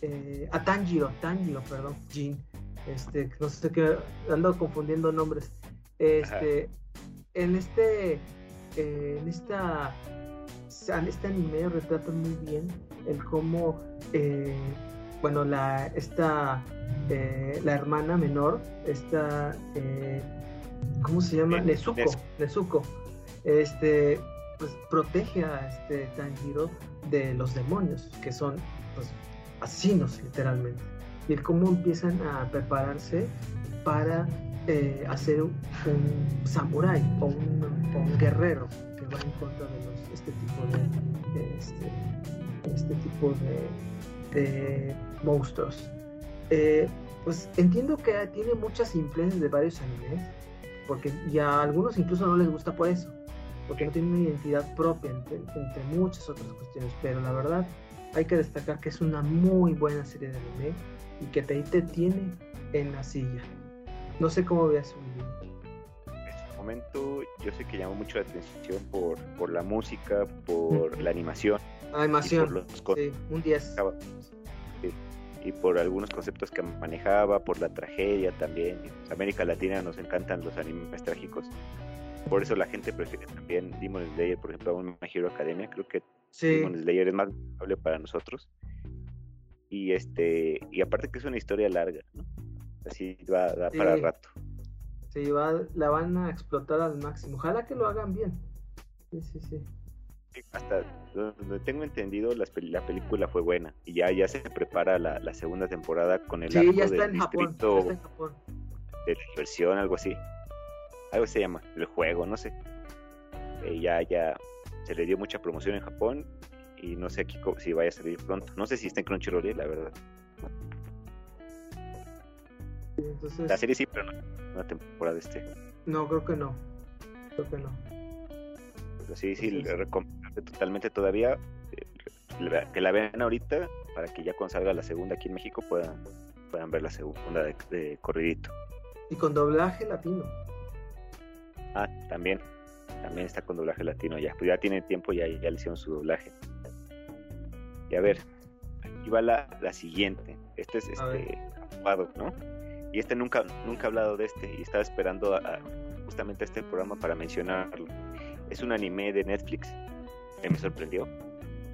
[SPEAKER 1] eh, a Tanjiro, Tanjiro, perdón, Jin. Este, no sé qué, ando confundiendo nombres. Este, en este, eh, en esta, en este anime retrata muy bien el cómo, eh, bueno, la, esta, la hermana menor, esta ¿cómo se llama? Nezuko, Nezuko, este, pues protege a este Tanjiro de los demonios, que son pues, asesinos literalmente. Y cómo empiezan a prepararse para eh, hacer un, samurái o un, guerrero que va en contra de los, este tipo de, este, este, tipo de, monstruos. Eh, pues entiendo que tiene muchas influencias de varios animes, porque ya a algunos incluso no les gusta por eso, porque no tienen una identidad propia entre, muchas otras cuestiones, pero la verdad hay que destacar que es una muy buena serie de anime y que te, te tiene en la silla. No sé cómo veas
[SPEAKER 2] En este momento yo sé que llama mucho la atención por, por la música, por la animación.
[SPEAKER 1] animación, sí, un 10.
[SPEAKER 2] Y por algunos conceptos que manejaba, por la tragedia también. América Latina nos encantan los animes trágicos. Por eso la gente prefiere también Demon Slayer, por ejemplo, a un My Hero Academia. Creo que Demon Slayer es más amable para nosotros. Y este y aparte que es una historia larga, Así va a dar para rato.
[SPEAKER 1] Sí, va, la van a explotar al máximo. Ojalá que lo hagan bien. Sí, sí, sí
[SPEAKER 2] hasta donde tengo entendido, la, la, película fue buena y ya, ya se prepara la, la segunda temporada con el
[SPEAKER 1] sí, ya está en Japón,
[SPEAKER 2] de diversión, algo así. Algo se llama, el juego, no sé. Eh, ya, ya se le dio mucha promoción en Japón y no sé aquí si vaya a salir pronto. No sé si está en Crunchyroll, la verdad. La serie sí, pero no una temporada este.
[SPEAKER 1] No, creo que no. Creo que no.
[SPEAKER 2] sí, sí, le recomiendo totalmente todavía. Eh, que la vean ahorita para que ya cuando salga la segunda aquí en México puedan, puedan ver la segunda de, de corridito.
[SPEAKER 1] Y con doblaje latino.
[SPEAKER 2] Ah, también. También está con doblaje latino ya. Pues ya tiene tiempo, ya, ya le hicieron su doblaje. Y a ver, aquí va la, la siguiente. Este es este ¿no? Y este nunca, nunca he hablado de este y estaba esperando a, justamente este programa para mencionarlo. Es un anime de Netflix me sorprendió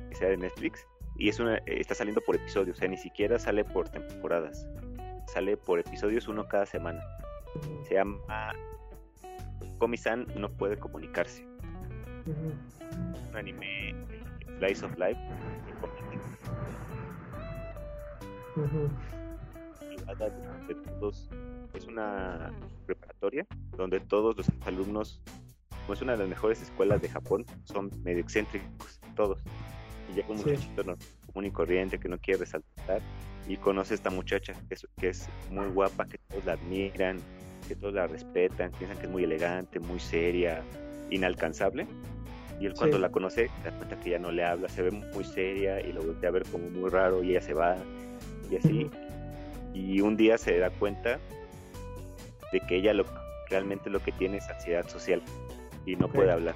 [SPEAKER 2] que sea de Netflix. Y es una, está saliendo por episodios, o sea, ni siquiera sale por temporadas. Sale por episodios uno cada semana. Se llama Komi-san no puede comunicarse. Un anime Slice of Life es una preparatoria donde todos los alumnos es una de las mejores escuelas de Japón, son medio excéntricos todos. Y ya como un muchachito no, común y corriente que no quiere resaltar y conoce a esta muchacha que es, que es muy guapa, que todos la admiran, que todos la respetan, piensan que es muy elegante, muy seria, inalcanzable. Y él cuando la conoce, se da cuenta que ya no le habla, se ve muy seria y lo voltea a ver como muy raro y ella se va y así. Y un día se da cuenta de que ella lo, realmente lo que tiene es ansiedad social y no puede hablar.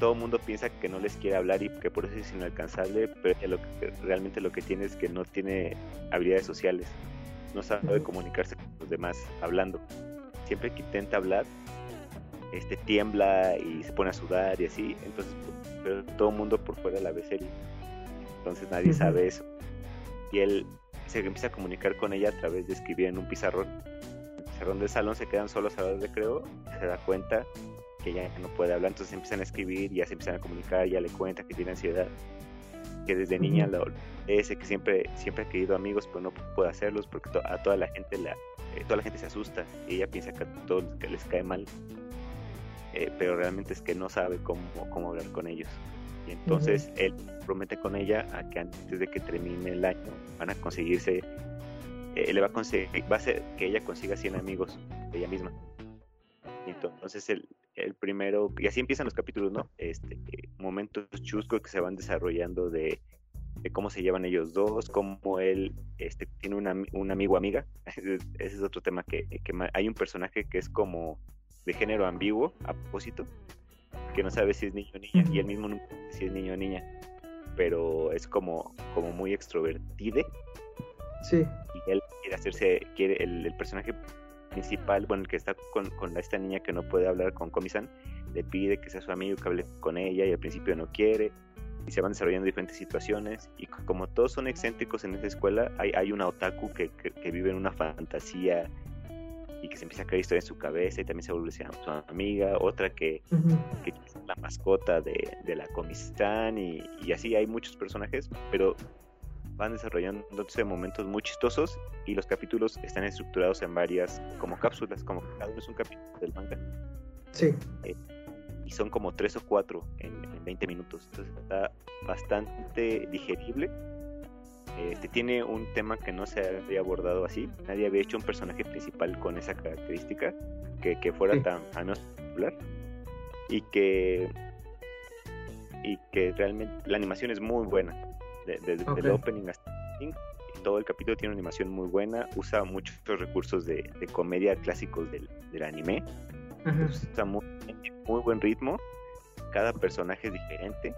[SPEAKER 2] Todo el mundo piensa que no les quiere hablar y que por eso es inalcanzable, pero lo que, realmente lo que tiene es que no tiene habilidades sociales, no sabe comunicarse con los demás hablando. Siempre que intenta hablar, este tiembla y se pone a sudar y así, entonces pero todo el mundo por fuera la ve serie. Entonces nadie sabe eso. Y él se empieza a comunicar con ella a través de escribir en un pizarrón. En el pizarrón del salón se quedan solos a la de creo, se da cuenta que ya no puede hablar, entonces empiezan a escribir, ya se empiezan a comunicar, ya le cuenta que tiene ansiedad, que desde niña ese que siempre siempre ha querido amigos, pero no puede hacerlos porque a toda la gente la eh, toda la gente se asusta y ella piensa que a todos que les cae mal, eh, pero realmente es que no sabe cómo, cómo hablar con ellos. Y entonces él promete con ella a que antes de que termine el año van a conseguirse, eh, le va a conseguir, va a hacer que ella consiga 100 amigos de ella misma. Y entonces el, el primero, y así empiezan los capítulos, ¿no? Este, momentos chuscos que se van desarrollando de, cómo se llevan ellos dos, cómo él este, tiene un amigo amiga. Ese es otro tema que, hay un personaje que es como de género ambiguo, a propósito, que no sabe si es niño o niña, y él mismo no sabe si es niño o niña, pero es como, como muy extrovertido.
[SPEAKER 1] Sí.
[SPEAKER 2] Y él quiere hacerse, quiere, el, el personaje principal, bueno, el que está con, con esta niña que no puede hablar con Komi-san, le pide que sea su amigo, que hable con ella y al principio no quiere y se van desarrollando diferentes situaciones y como todos son excéntricos en esa escuela, hay, hay una otaku que, que, vive en una fantasía y que se empieza a crear historia en su cabeza y también se vuelve su amiga, otra que, que es la mascota de, de la Komi-san y, y así hay muchos personajes, pero van desarrollando momentos muy chistosos y los capítulos están estructurados en varias como cápsulas, como cada uno es un capítulo del manga.
[SPEAKER 1] Sí.
[SPEAKER 2] Eh, y son como tres o cuatro en, 20 minutos. Entonces está bastante digerible. Este tiene un tema que no se había abordado así. Nadie había hecho un personaje principal con esa característica que, que fuera tan a no popular y que y que realmente la animación es muy buena desde el opening hasta el todo el capítulo tiene una animación muy buena, usa muchos recursos de, comedia clásicos del, anime, usa muy, buen ritmo, cada personaje es diferente,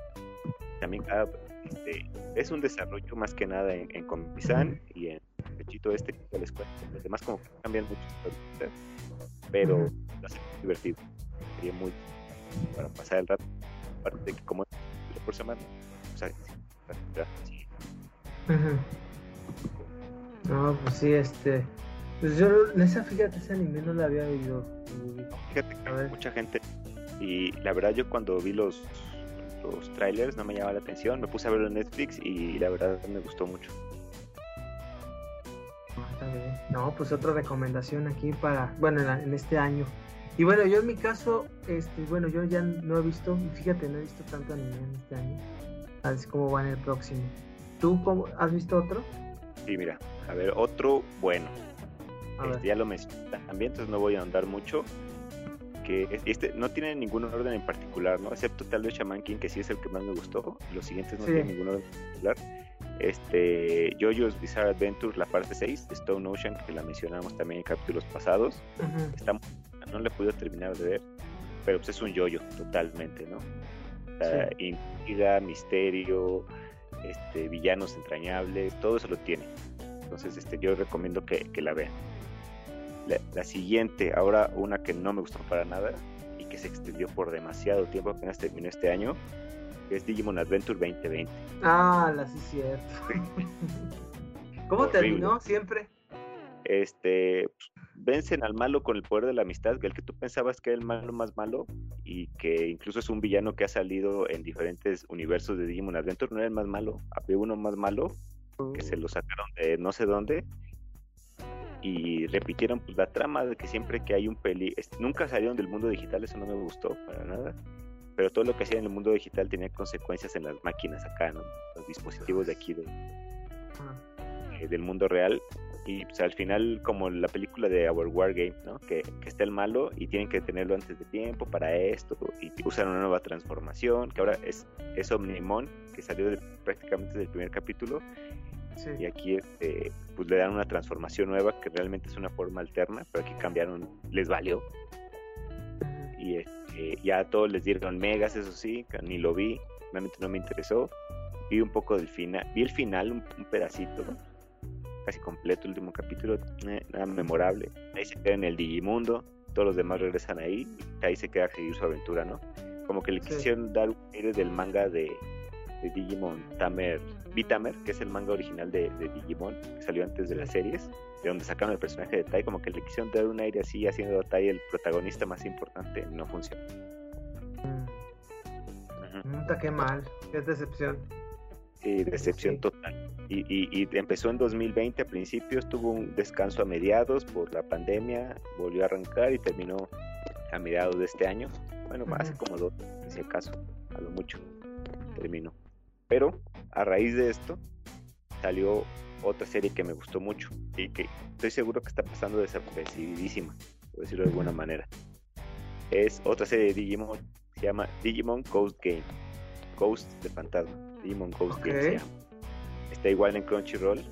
[SPEAKER 2] también cada este, es un desarrollo más que nada en, en y en Pechito este que les cuento. Los demás como que cambian mucho, pero va a ser divertido. Sería muy para pasar el rato. Aparte de que como por semana, o sea.
[SPEAKER 1] No, pues sí, este. Pues yo, esa, fíjate, ese anime no la había oído.
[SPEAKER 2] Fíjate que mucha gente. Y la verdad, yo cuando vi los, los trailers no me llamaba la atención. Me puse a verlo en Netflix y la verdad me gustó mucho.
[SPEAKER 1] Ah, no, pues otra recomendación aquí para, bueno, en, este año. Y bueno, yo en mi caso, este, bueno, yo ya no he visto, fíjate, no he visto tanto anime en este año. A ver cómo va en el próximo. ¿Tú cómo, has visto otro?
[SPEAKER 2] Sí, mira, a ver, otro bueno. Este, ya lo mencioné también, entonces no voy a andar mucho. Que este no tiene ningún orden en particular, ¿no? Excepto tal vez Shaman King, que sí es el que más me gustó. Los siguientes no tienen ningún orden en particular. Este, JoJo's Bizarre Adventure, la parte 6, Stone Ocean, que la mencionamos también en capítulos pasados. no le pude terminar de ver, pero pues es un yoyo totalmente, ¿no? Intriga, misterio, este, villanos entrañables, todo eso lo tiene. Entonces, este, yo recomiendo que, la vean. La, siguiente, ahora una que no me gustó para nada y que se extendió por demasiado tiempo, apenas terminó este año, que es Digimon Adventure 2020.
[SPEAKER 1] Ah, la sí cierto. ¿Cómo terminó siempre?
[SPEAKER 2] Este, vencen al malo con el poder de la amistad, que el que tú pensabas que era el malo más malo y que incluso es un villano que ha salido en diferentes universos de Digimon Adventure, no era el más malo, había uno más malo que se lo sacaron de no sé dónde y repitieron pues, la trama de que siempre que hay un peli, nunca salieron del mundo digital, eso no me gustó para nada, pero todo lo que hacían en el mundo digital tenía consecuencias en las máquinas acá, ¿no? los dispositivos de aquí de, eh, del mundo real y pues, al final como la película de Our War Game, ¿no? Que, está el malo y tienen que tenerlo antes de tiempo para esto y usan una nueva transformación, que ahora es, es Omnimon, que salió prácticamente del primer capítulo. Y aquí este, pues le dan una transformación nueva que realmente es una forma alterna, pero aquí cambiaron, les valió. Y este, ya a todos les dieron megas, eso sí, ni lo vi, realmente no me interesó. Vi un poco del final, vi el final, un, un pedacito, casi completo el último capítulo, eh, nada memorable. Ahí se queda en el Digimundo, todos los demás regresan ahí, y ahí se queda a seguir su aventura, ¿no? Como que le quisieron dar un aire del manga de, Digimon Tamer, Vitamer, que es el manga original de, Digimon, que salió antes de las series, de donde sacaron el personaje de Tai, como que le quisieron dar un aire así, haciendo a Tai el protagonista más importante, no funciona.
[SPEAKER 1] Mm. qué mal, qué decepción.
[SPEAKER 2] Sí, decepción total. Y, y, empezó en 2020 a principios, tuvo un descanso a mediados por la pandemia, volvió a arrancar y terminó a mediados de este año. Bueno, más como dos, en ese caso, a lo mucho, terminó. Pero a raíz de esto salió otra serie que me gustó mucho y que estoy seguro que está pasando desapercibidísima, por decirlo de alguna manera. Es otra serie de Digimon, se llama Digimon Ghost Game, Ghost de fantasma Demon Ghost Está igual en Crunchyroll.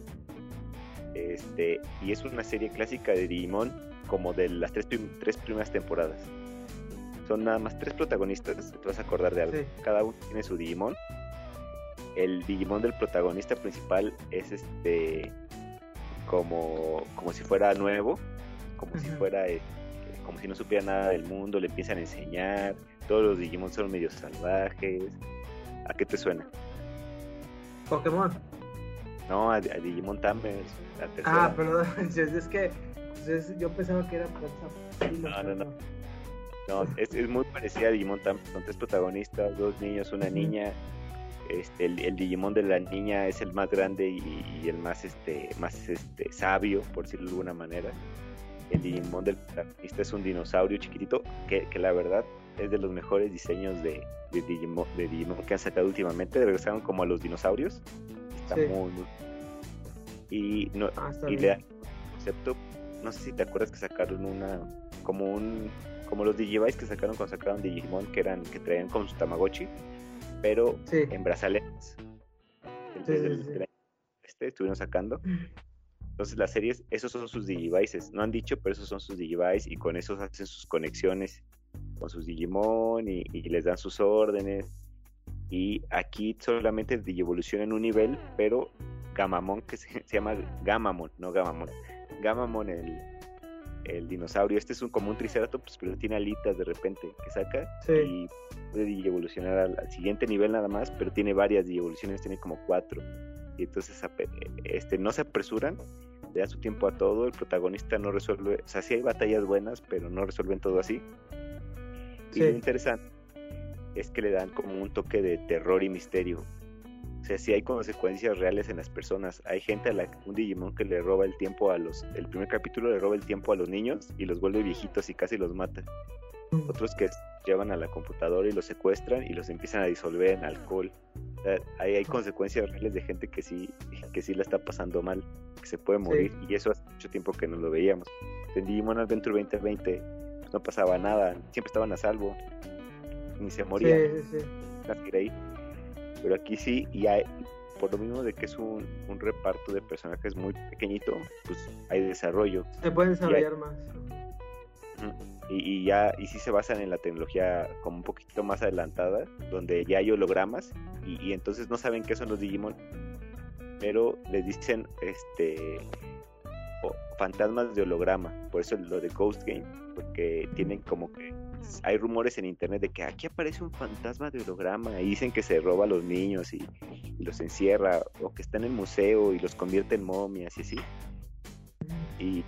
[SPEAKER 2] Este, y es una serie clásica de Digimon como de las tres, tres primeras temporadas. Son nada más tres protagonistas, te vas a acordar de algo. Cada uno tiene su Digimon. El Digimon del protagonista principal es este como, como si fuera nuevo, como si fuera eh, como si no supiera nada del mundo, le empiezan a enseñar, todos los Digimon son medio salvajes. ¿A qué te suena?
[SPEAKER 1] Pokémon.
[SPEAKER 2] No, a, Digimon Tamers.
[SPEAKER 1] Ah, perdón, es que yo pensaba que era
[SPEAKER 2] No, no, no. No, es, es muy parecida a Digimon Tamers, son tres protagonistas, dos niños, una niña. Este, el, Digimon de la niña es el más grande y, el más este más este sabio por decirlo de alguna manera el Digimon del protagonista es un dinosaurio chiquitito que, que la verdad es de los mejores diseños de, de, Digimon, de Digimon que han sacado últimamente. Regresaron como a los dinosaurios. Está muy, muy. Y, no, ah, y le concepto. No sé si te acuerdas que sacaron una. Como un. Como los Digivice que sacaron cuando sacaron Digimon, que eran que traían con su Tamagotchi, pero en brazaletes. este estuvieron sacando. Entonces las series, esos son sus Digivices. No han dicho, pero esos son sus Digivices y con esos hacen sus conexiones con sus Digimon y, les dan sus órdenes. Y aquí solamente evoluciona en un nivel, pero Gamamon, que se, llama Gamamon, no Gamamon. Gamamon, el, el dinosaurio. Este es un, como un triceratops, pero tiene alitas de repente que saca y puede evolucionar al, siguiente nivel nada más, pero tiene varias evoluciones, tiene como cuatro. Y entonces este, no se apresuran, le da su tiempo a todo, el protagonista no resuelve, o sea, sí hay batallas buenas, pero no resuelven todo así. Y lo interesante es que le dan como un toque de terror y misterio. O sea, sí hay consecuencias reales en las personas. Hay gente a la un Digimon que le roba el tiempo a los. El primer capítulo le roba el tiempo a los niños y los vuelve viejitos y casi los mata. Mm. Otros que llevan a la computadora y los secuestran y los empiezan a disolver en alcohol. hay, hay consecuencias reales de gente que sí, que sí la está pasando mal, que se puede morir. Y eso hace mucho tiempo que no lo veíamos. En Digimon Adventure 2020 pues, no pasaba nada, siempre estaban a salvo, ni se morían. Sí, sí, ahí. Pero aquí sí, y hay, por lo mismo de que es un, un reparto de personajes muy pequeñito, pues hay desarrollo.
[SPEAKER 1] Se puede desarrollar más.
[SPEAKER 2] Y, ya, y sí se basan en la tecnología como un poquito más adelantada, donde ya hay hologramas, y, y entonces no saben qué son los Digimon, pero les dicen este fantasmas de holograma, por eso lo de Ghost Game, porque tienen como que hay rumores en internet de que aquí aparece un fantasma de holograma y dicen que se roba a los niños y, los encierra o que está en el museo y los convierte en momias y así. Y,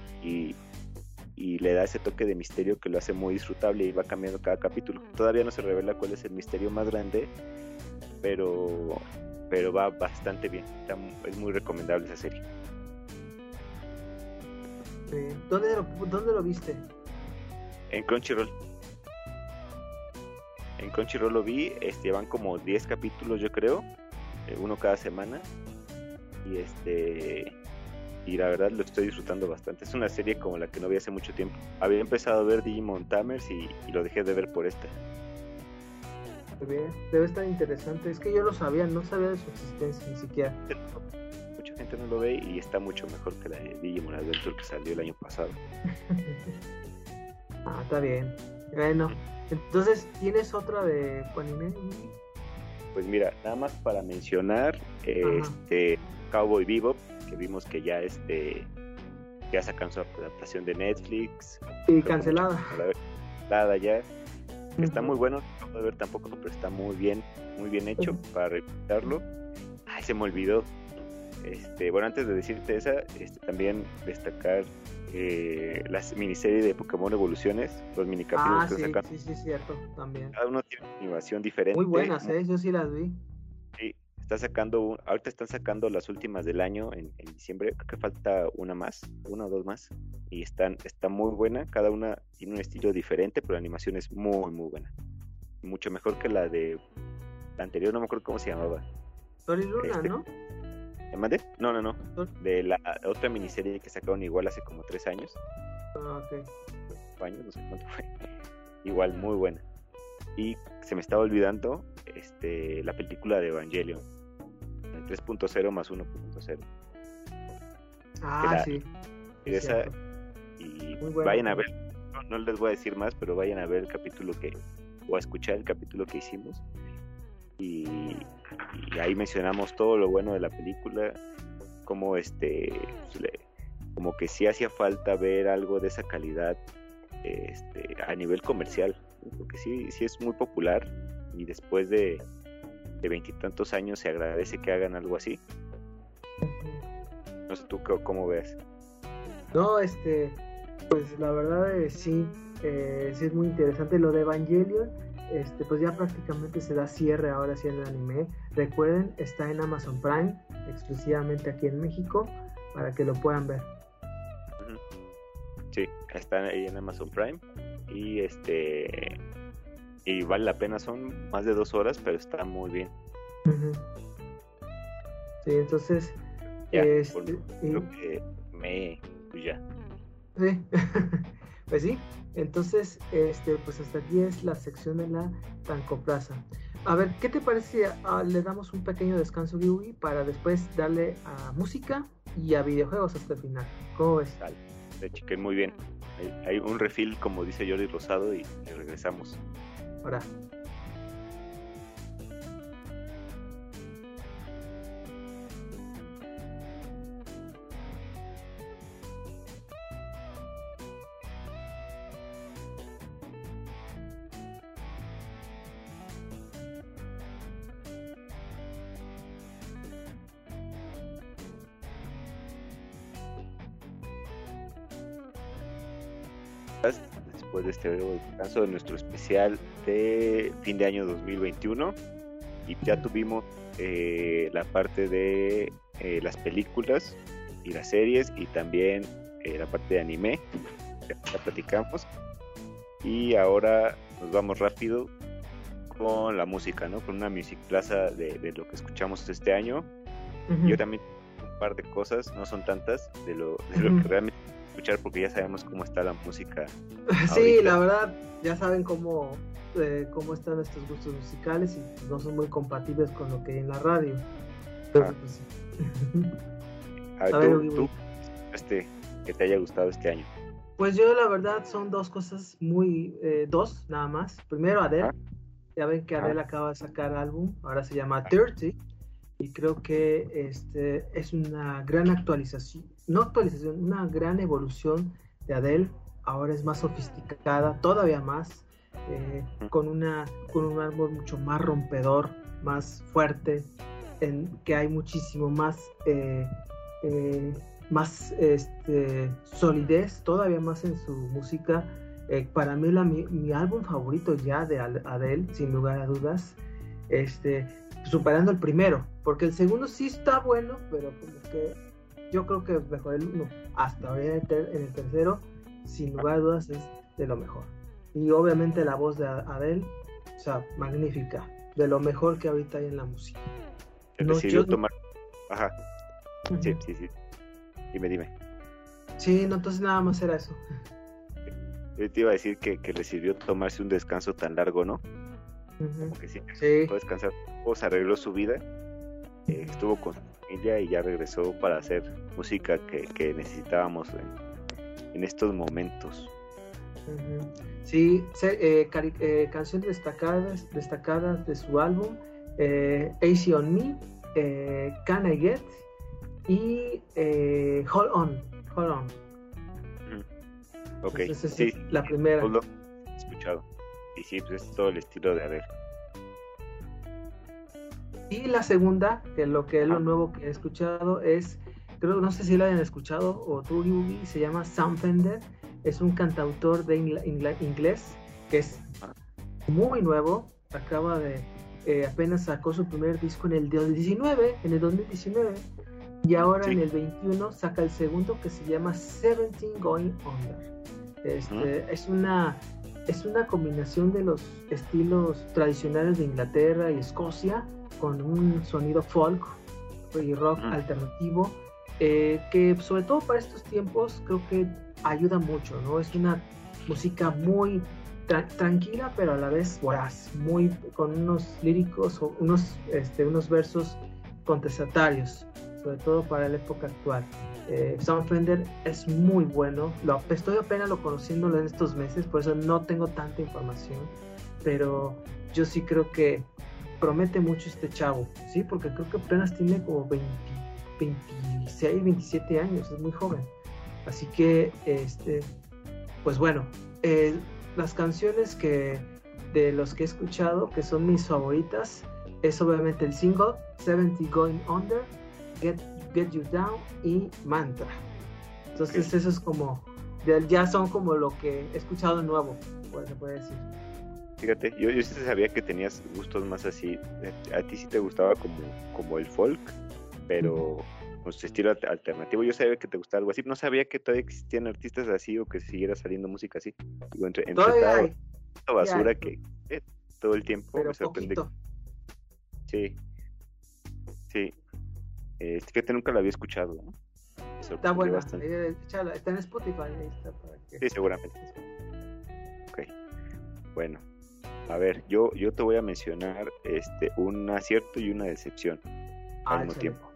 [SPEAKER 2] le da ese toque de misterio que lo hace muy disfrutable y va cambiando cada capítulo. Todavía no se revela cuál es el misterio más grande, pero, pero va bastante bien. es muy recomendable esa serie.
[SPEAKER 1] ¿Dónde, ¿Dónde lo viste?
[SPEAKER 2] En Crunchyroll. En Crunchyroll lo vi, este, van como 10 capítulos yo creo, eh, uno cada semana. Y este y la verdad lo estoy disfrutando bastante. Es una serie como la que no vi hace mucho tiempo. Había empezado a ver Digimon Tamers y, lo dejé de ver por esta.
[SPEAKER 1] Bien, debe estar interesante. Es que yo lo sabía, no sabía de su existencia ni siquiera.
[SPEAKER 2] Gente no lo ve y está mucho mejor que la de Digimon Adventure que salió el año pasado.
[SPEAKER 1] ah, está bien. Bueno, entonces, ¿tienes otra de anime?
[SPEAKER 2] Pues mira, nada más para mencionar, este Cowboy Bebop, que vimos que ya este ya sacan su adaptación de Netflix.
[SPEAKER 1] Y cancelada.
[SPEAKER 2] Cancelada ya. Está muy bueno, no puedo ver tampoco, pero está muy bien, muy bien hecho para revisarlo. Ay, se me olvidó. Este, bueno, antes de decirte esa, este, también destacar eh, la miniserie de Pokémon Evoluciones, los minicapítulos
[SPEAKER 1] ah, que sí, sacan. Sí, sí, cierto, también.
[SPEAKER 2] Cada uno tiene una animación diferente.
[SPEAKER 1] Muy buenas, ¿eh? Yo sí las vi.
[SPEAKER 2] Sí, está sacando, ahorita están sacando las últimas del año en, diciembre, creo que falta una más, una o dos más, y están, está muy buena, cada una tiene un estilo diferente, pero la animación es muy, muy buena. Mucho mejor que la de la anterior, no me acuerdo cómo se llamaba.
[SPEAKER 1] Tori Luna, este, ¿no?
[SPEAKER 2] ¿Me No, no, no. De la otra miniserie que sacaron igual hace como tres años.
[SPEAKER 1] Ah, ok.
[SPEAKER 2] Años, no sé cuánto fue. Igual muy buena. Y se me estaba olvidando este, la película de Evangelion. 3.0 más 1.0.
[SPEAKER 1] Ah, sí.
[SPEAKER 2] Y, esa, y vayan a ver, no, les voy a decir más, pero vayan a ver el capítulo que, o a escuchar el capítulo que hicimos. Y, ahí mencionamos todo lo bueno de la película, como este, como que sí hacía falta ver algo de esa calidad este, a nivel comercial, porque sí, sí es muy popular y después de veintitantos años se agradece que hagan algo así. No sé tú cómo ves.
[SPEAKER 1] No, este, pues la verdad es, sí, eh, sí es muy interesante lo de Evangelion este, pues ya prácticamente se da cierre ahora sí en el anime. Recuerden, está en Amazon Prime, exclusivamente aquí en México, para que lo puedan ver.
[SPEAKER 2] Sí, está ahí en Amazon Prime y este y vale la pena, son más de dos horas, pero está muy bien.
[SPEAKER 1] Sí, entonces
[SPEAKER 2] ya, este, que me pues ya.
[SPEAKER 1] Sí. Pues sí, entonces, este, pues hasta aquí es la sección de la Tancoplaza. A ver, ¿qué te parece si ah, le damos un pequeño descanso, Yui, para después darle a música y a videojuegos hasta el final? ¿Cómo ves?
[SPEAKER 2] De chique, muy bien. Hay, un refil, como dice Jordi Rosado, y, regresamos.
[SPEAKER 1] Ahora.
[SPEAKER 2] Descanso de nuestro especial de fin de año 2021 y ya tuvimos eh, la parte de eh, las películas y las series y también eh, la parte de anime ya platicamos. Y ahora nos vamos rápido con la música, ¿no? Con una music plaza de, lo que escuchamos este año. Yo también un par de cosas, no son tantas, de lo, de lo que realmente escuchar porque ya sabemos cómo está la música.
[SPEAKER 1] Sí, la verdad, ya saben cómo, eh, cómo están nuestros gustos musicales y no son muy compatibles con lo que hay en la radio. Ah. Pues,
[SPEAKER 2] a ver, tú, este, que te haya gustado este año.
[SPEAKER 1] Pues yo la verdad son dos cosas muy, eh, dos nada más. Primero Adele, ya ven que Adele acaba de sacar álbum, ahora se llama Dirty y creo que este es una gran actualización, no actualización, una gran evolución de Adele. Ahora es más sofisticada, todavía más, eh, con, una, con un árbol mucho más rompedor, más fuerte, en que hay muchísimo más, eh, eh, más este, solidez, todavía más en su música. para mí la, mi, mi, álbum favorito ya de Adele, sin lugar a dudas, este, superando el primero, porque el segundo sí está bueno, pero como que yo creo que mejor el uno. Hasta ahora en el, tercero, sin lugar a dudas, es de lo mejor. Y obviamente la voz de Adele, o sea, magnífica, de lo mejor que ahorita hay en la música.
[SPEAKER 2] No, decidió tomar. Ajá. Sí, sí, sí. Dime, dime.
[SPEAKER 1] Sí, no, entonces nada más era eso.
[SPEAKER 2] Yo te iba a decir que, que le sirvió tomarse un descanso tan largo, ¿no? Como que sí, sí. descansar. O se arregló su vida eh, estuvo con ella y ya regresó para hacer música que, necesitábamos en, estos momentos.
[SPEAKER 1] Sí, eh, eh, canciones destacadas, destacadas de su álbum, AC on Me, Can I Get y Hold On. Hold On.
[SPEAKER 2] Ok, sí,
[SPEAKER 1] la primera.
[SPEAKER 2] escuchado. Y sí, pues es todo el estilo de Adele.
[SPEAKER 1] Y la segunda, que lo que es lo nuevo que he escuchado es, creo, no sé si lo hayan escuchado o tú, se llama Sam Fender, es un cantautor de inglés que es muy nuevo, acaba de, eh, apenas sacó su primer disco en el 2019, en el 2019, y ahora en el 21 saca el segundo que se llama Seventeen Going Under. Este, Es una es una combinación de los estilos tradicionales de Inglaterra y Escocia con un sonido folk y rock alternativo, eh, que sobre todo para estos tiempos creo que ayuda mucho, ¿no? Es una música muy tranquila pero a la vez voraz, muy con unos líricos o unos, este, unos versos contestatarios, sobre todo para la época actual. Eh, Sound Fender es muy bueno, lo, estoy apenas lo conociéndolo en estos meses, por eso no tengo tanta información, pero yo sí creo que promete mucho este chavo, ¿sí? Porque creo que apenas tiene como 26, 27 años, es muy joven. Así que, este, pues bueno, eh, las canciones que de los que he escuchado, que son mis favoritas, es obviamente el single 70 Going Under, Get, Get You Down y Mantra. Entonces eso es como, ya son como lo que he escuchado nuevo, se puede decir.
[SPEAKER 2] Fíjate, yo, yo sí sabía que tenías gustos más así. A ti sí te gustaba como, como el folk, pero con su estilo alternativo. Yo sabía que te gustaba algo así. No sabía que todavía existían artistas así o que siguiera saliendo música así. Digo, entre, entre basura que eh, todo el tiempo me sorprende. Sí, sí. Eh, fíjate, nunca la había escuchado. ¿no?
[SPEAKER 1] Está buena, eh, está en Spotify. Ahí está para que...
[SPEAKER 2] Sí, seguramente. Ok, bueno. A ver, yo, yo te voy a mencionar este, un acierto y una decepción al ah, mismo tiempo.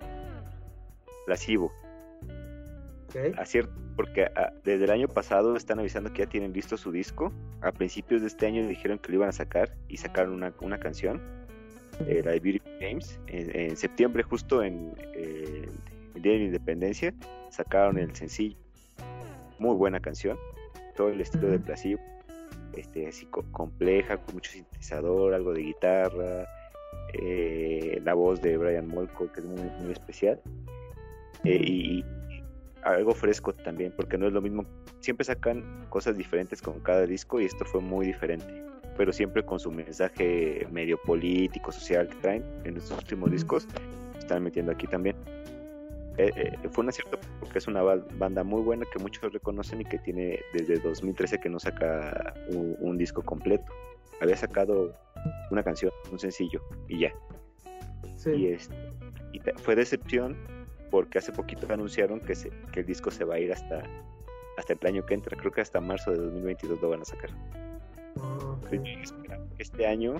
[SPEAKER 2] Lascivo. Acierto, porque ah, desde el año pasado están avisando que ya tienen listo su disco. A principios de este año dijeron que lo iban a sacar y sacaron una, una canción, eh, la de Beautiful Games. En, septiembre, justo en eh, el Día de la Independencia, sacaron el sencillo. Muy buena canción, todo el estilo de Placebo este, así compleja, con mucho sintetizador, algo de guitarra, eh, la voz de Brian Molko, que es muy, muy especial. Eh, y, algo fresco también, porque no es lo mismo, siempre sacan cosas diferentes con cada disco y esto fue muy diferente, pero siempre con su mensaje medio político, social que traen en estos últimos discos, están metiendo aquí también. Eh, eh, fue un acierto porque es una banda muy buena que muchos reconocen y que tiene desde 2013 que no saca un, disco completo. Había sacado una canción, un sencillo y ya. Y, este, y fue decepción porque hace poquito anunciaron que, se, que el disco se va a ir hasta, hasta el año que entra. Creo que hasta marzo de 2022 lo van a sacar. Este año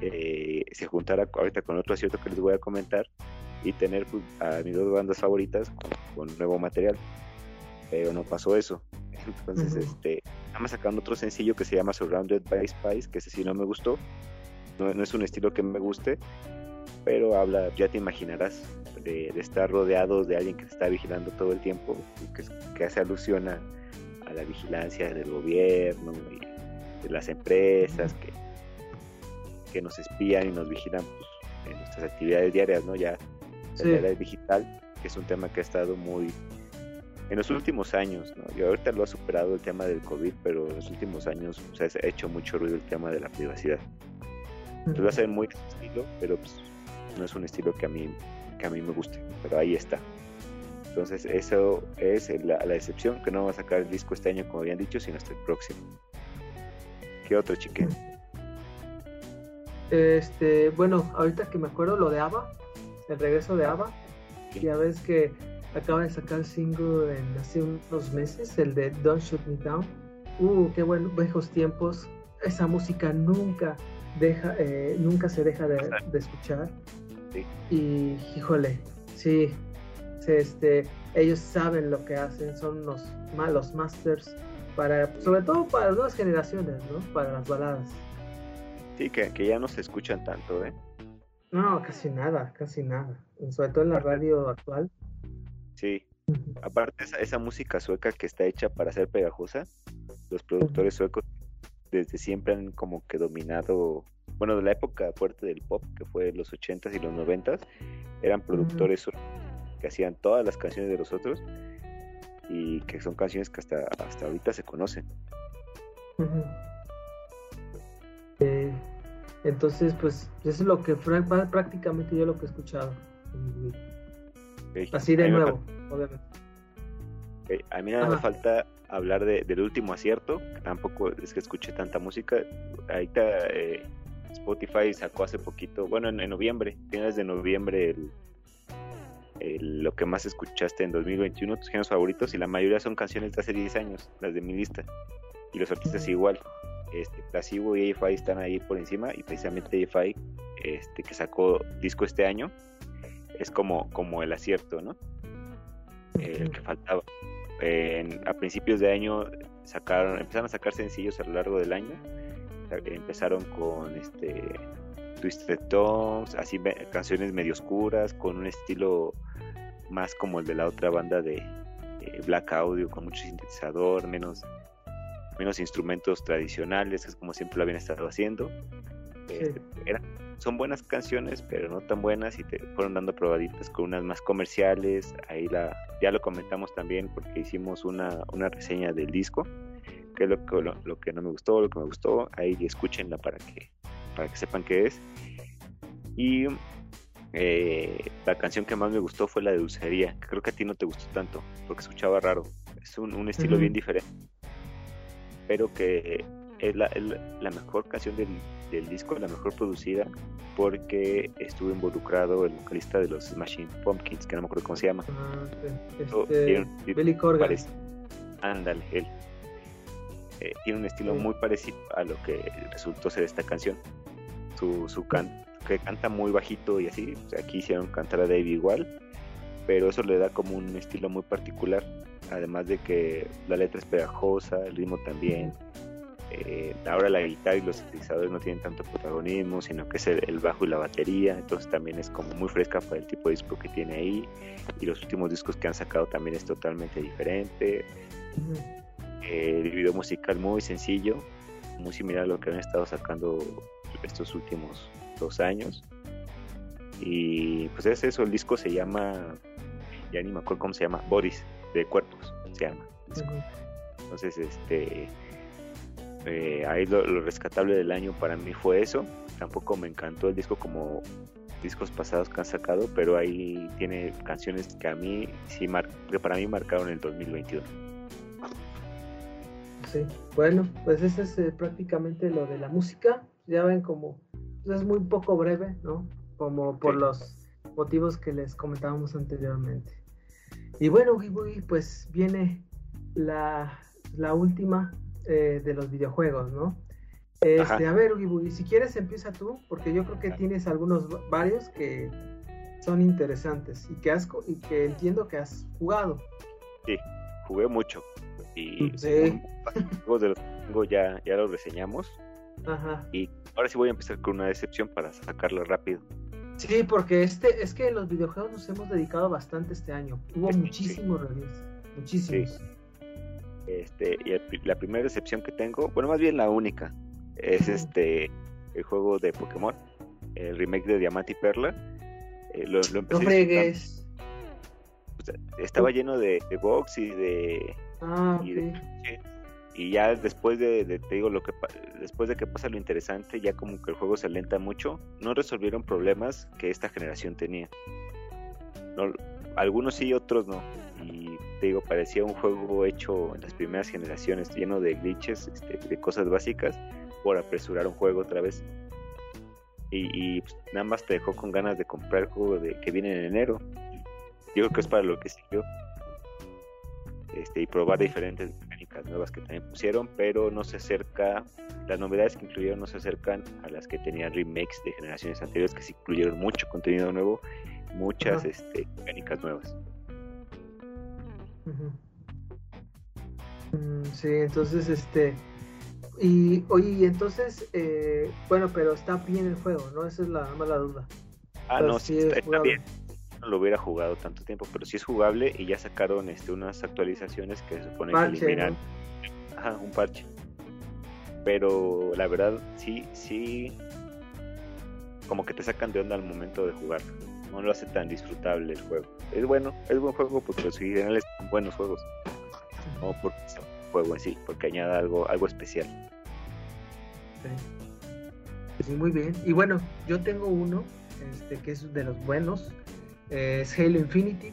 [SPEAKER 2] eh, se juntara ahorita con otro acierto que les voy a comentar y tener pues, a mis dos bandas favoritas con, nuevo material. Pero no pasó eso. Entonces, este, estamos sacando otro sencillo que se llama Surrounded by Spice, que ese sí no me gustó. No, no es un estilo que me guste, pero habla, ya te imaginarás, de, estar rodeado de alguien que te está vigilando todo el tiempo, que, que hace alusión a, la vigilancia del gobierno y de las empresas que, que nos espían y nos vigilan pues, en nuestras actividades diarias, ¿no? Ya sí. era digital, que es un tema que ha estado muy en los últimos años, ¿no? Y ahorita lo ha superado el tema del COVID, pero en los últimos años se ha hecho mucho ruido el tema de la privacidad. Entonces va a ser muy estilo, pero pues, no es un estilo que a mí que a mí me guste, pero ahí está. Entonces eso es la, la excepción, que no va a sacar el disco este año como habían dicho, sino hasta el próximo. ¿Qué otro chique?
[SPEAKER 1] Este, bueno, ahorita que me acuerdo lo de ABBA, el regreso de ABBA, ya ves que acaba de sacar single en hace unos meses, el de Don't Shoot Me Down. Uh, qué buenos viejos tiempos. Esa música nunca deja, eh, nunca se deja de, de escuchar. Y híjole, sí, este, ellos saben lo que hacen, son los malos masters para, sobre todo para las nuevas generaciones, ¿no? Para las baladas.
[SPEAKER 2] Sí, que, que ya no se escuchan tanto, ¿eh?
[SPEAKER 1] No, casi nada, casi nada. Sobre todo en la radio actual.
[SPEAKER 2] Sí. Aparte, esa, esa música sueca que está hecha para ser pegajosa, los productores suecos desde siempre han como que dominado bueno, de la época fuerte del pop, que fue los 80s y los 90s, eran productores que hacían todas las canciones de los otros y que son canciones que hasta, hasta ahorita se conocen.
[SPEAKER 1] Eh, entonces, pues, eso es lo que prácticamente yo lo que he escuchado. Así de nuevo, obviamente.
[SPEAKER 2] A mí nada me falta hablar de, del último acierto, tampoco es que escuché tanta música. Ahorita eh, Spotify sacó hace poquito, bueno, en, noviembre, finales de noviembre, el, lo que más escuchaste en 2021, tus géneros favoritos, y la mayoría son canciones de hace 10 años, las de mi lista. Y los artistas igual. Este, Placebo y AFI están ahí por encima, y precisamente AFI, este, que sacó disco este año, es como, como el acierto, ¿no? El que faltaba. a principios de año sacaron, empezaron a sacar sencillos a lo largo del año empezaron con este Twisted Tones, así canciones medio oscuras, con un estilo más como el de la otra banda de Black Audio, con mucho sintetizador, menos, menos instrumentos tradicionales, que es como siempre lo habían estado haciendo. Este, son buenas canciones, pero no tan buenas y te fueron dando probaditas con unas más comerciales. Ahí la, ya lo comentamos también porque hicimos una, una reseña del disco qué es lo que, lo, que no me gustó, lo que me gustó, ahí escúchenla para que, para que sepan qué es. Y eh, la canción que más me gustó fue la de Dulcería, que creo que a ti no te gustó tanto, porque escuchaba raro. Es un, estilo bien diferente, pero que es la, la mejor canción del, del, disco, la mejor producida, porque estuvo involucrado el vocalista de los Smashing Pumpkins, que no me acuerdo cómo se llama. Ah,
[SPEAKER 1] este, Billy Corgan.
[SPEAKER 2] Ándale, él. Eh, tiene un estilo muy parecido a lo que resultó ser esta canción. Su, su can que canta muy bajito y así, aquí hicieron cantar a Dave igual, pero eso le da como un estilo muy particular, además de que la letra es pegajosa, el ritmo también. Eh, ahora la guitarra y los sintetizadores no tienen tanto protagonismo, sino que es el, bajo y la batería, entonces también es como muy fresca para el tipo de disco que tiene ahí. Y los últimos discos que han sacado también es totalmente diferente. Eh, el video musical muy sencillo, muy similar a lo que han estado sacando estos últimos dos años. Y pues es eso, el disco se llama, ya ni me acuerdo cómo se llama, Boris. De cuerpos, se llama. Entonces, este, eh, ahí lo, rescatable del año para mí fue eso. Tampoco me encantó el disco como discos pasados que han sacado, pero ahí tiene canciones que a mí sí que para mí marcaron el 2021.
[SPEAKER 1] Sí, bueno, pues ese es eh, prácticamente lo de la música. Ya ven como pues, es muy poco breve, ¿no? Como por los motivos que les comentábamos anteriormente. Y bueno, pues viene la, la última eh, de los videojuegos, ¿no? Este, a ver, si quieres empieza tú, porque yo creo que tienes algunos varios que son interesantes y que has y que entiendo que has jugado.
[SPEAKER 2] Sí, jugué mucho y sí. juegos de los tengo ya ya los reseñamos. Ajá. Y ahora sí voy a empezar con una decepción para sacarlo rápido.
[SPEAKER 1] Sí, porque este es que los videojuegos nos hemos dedicado bastante este año. Hubo muchísimos reviews, muchísimos.
[SPEAKER 2] Este, y la primera decepción que tengo, bueno, más bien la única, es este el juego de Pokémon, el remake de Diamante y Perla.
[SPEAKER 1] Eh, lo, empecé
[SPEAKER 2] estaba lleno de, de box y de,
[SPEAKER 1] ah,
[SPEAKER 2] y, ya después de, te digo lo que después de que pasa lo interesante, ya como que el juego se alenta mucho, no resolvieron problemas que esta generación tenía. No, algunos sí, otros no. Y te digo, parecía un juego hecho en las primeras generaciones, lleno de glitches, este, de cosas básicas por apresurar un juego otra vez. Y, pues, nada más te dejó con ganas de comprar el juego de, que viene en enero. Yo creo que es para lo que sirvió. Este, y probar diferentes nuevas que también pusieron, pero no se acerca, las novedades que incluyeron no se acercan a las que tenían remakes de generaciones anteriores que sí incluyeron mucho contenido nuevo, muchas este, mecánicas nuevas.
[SPEAKER 1] Mm, sí, entonces este y oye, entonces, eh, bueno, pero está bien el juego, ¿no? Esa es la mala duda.
[SPEAKER 2] Ah, no, sí, está, bien. No lo hubiera jugado tanto tiempo, pero sí es jugable y ya sacaron este, unas actualizaciones que se supone que eliminan. Ajá, un parche. Pero la verdad, sí, sí. Como que te sacan de onda al momento de jugar. No lo hace tan disfrutable el juego. Es bueno, es buen juego porque los generales son buenos juegos. No porque juego en sí, porque añade algo, algo especial.
[SPEAKER 1] Sí. muy bien. Y bueno, yo tengo uno este, que es de los buenos. Es Halo Infinity.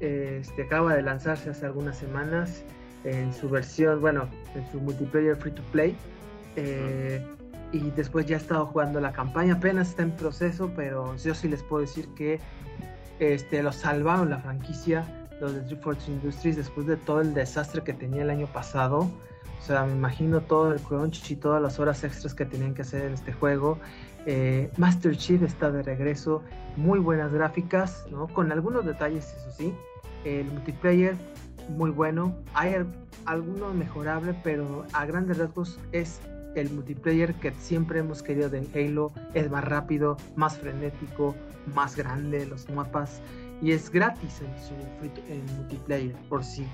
[SPEAKER 1] Este acaba de lanzarse hace algunas semanas en su versión, bueno, en su multiplayer free to play. Eh, y después ya he estado jugando la campaña, apenas está en proceso, pero yo sí les puedo decir que este, lo salvaron la franquicia los de Force Industries después de todo el desastre que tenía el año pasado. O sea, me imagino todo el crunch y todas las horas extras que tenían que hacer en este juego. Eh, Master Chief está de regreso, muy buenas gráficas, ¿no? Con algunos detalles, eso sí. El multiplayer, muy bueno. Hay alguno mejorable, pero a grandes rasgos es el multiplayer que siempre hemos querido de Halo. Es más rápido, más frenético, más grande, los mapas y es gratis en su multiplayer por si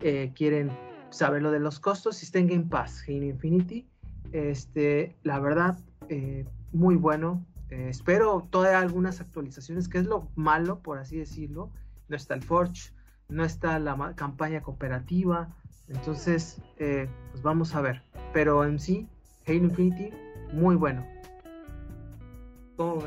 [SPEAKER 1] eh, quieren saber lo de los costos si está en Game Pass Halo Infinity este la verdad eh, muy bueno eh, espero todas algunas actualizaciones que es lo malo por así decirlo. No está el Forge no está la campaña cooperativa. Entonces pues vamos a ver. Pero en sí Halo Infinity muy bueno.
[SPEAKER 2] ¿Cómo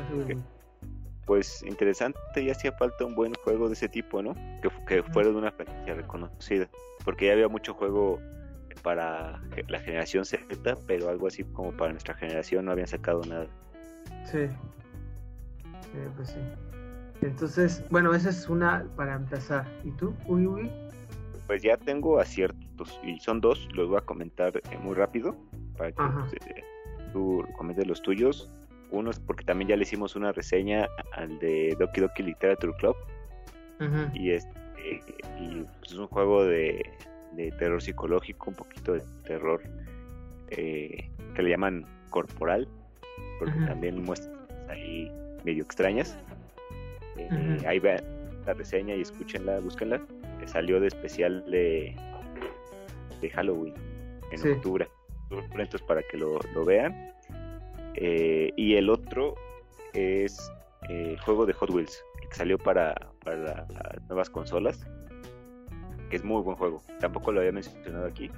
[SPEAKER 2] pues interesante y hacía falta un buen juego de ese tipo, ¿no? Que, que fuera de una franquicia reconocida, porque ya había mucho juego para la generación Z, pero algo así como para nuestra generación no habían sacado nada.
[SPEAKER 1] Sí, sí, pues sí. Entonces, bueno, esa es una para empezar. ¿Y tú, Uy Uy?
[SPEAKER 2] Pues ya tengo aciertos y son dos, los voy a comentar eh, muy rápido para que eh, tú comentes los tuyos uno es porque también ya le hicimos una reseña al de Doki Doki Literature Club. Y es, y pues, es un juego de, terror psicológico, un poquito de terror eh, que le llaman corporal, porque también muestra ahí medio extrañas. Eh, ahí vean la reseña y escúchenla, búsquenla. Que salió de especial de, de Halloween en octubre. Entonces, para que lo, lo vean eh, y el otro es el juego de Hot Wheels, que salió para, para las nuevas consolas. que es muy buen juego. Tampoco lo había mencionado aquí,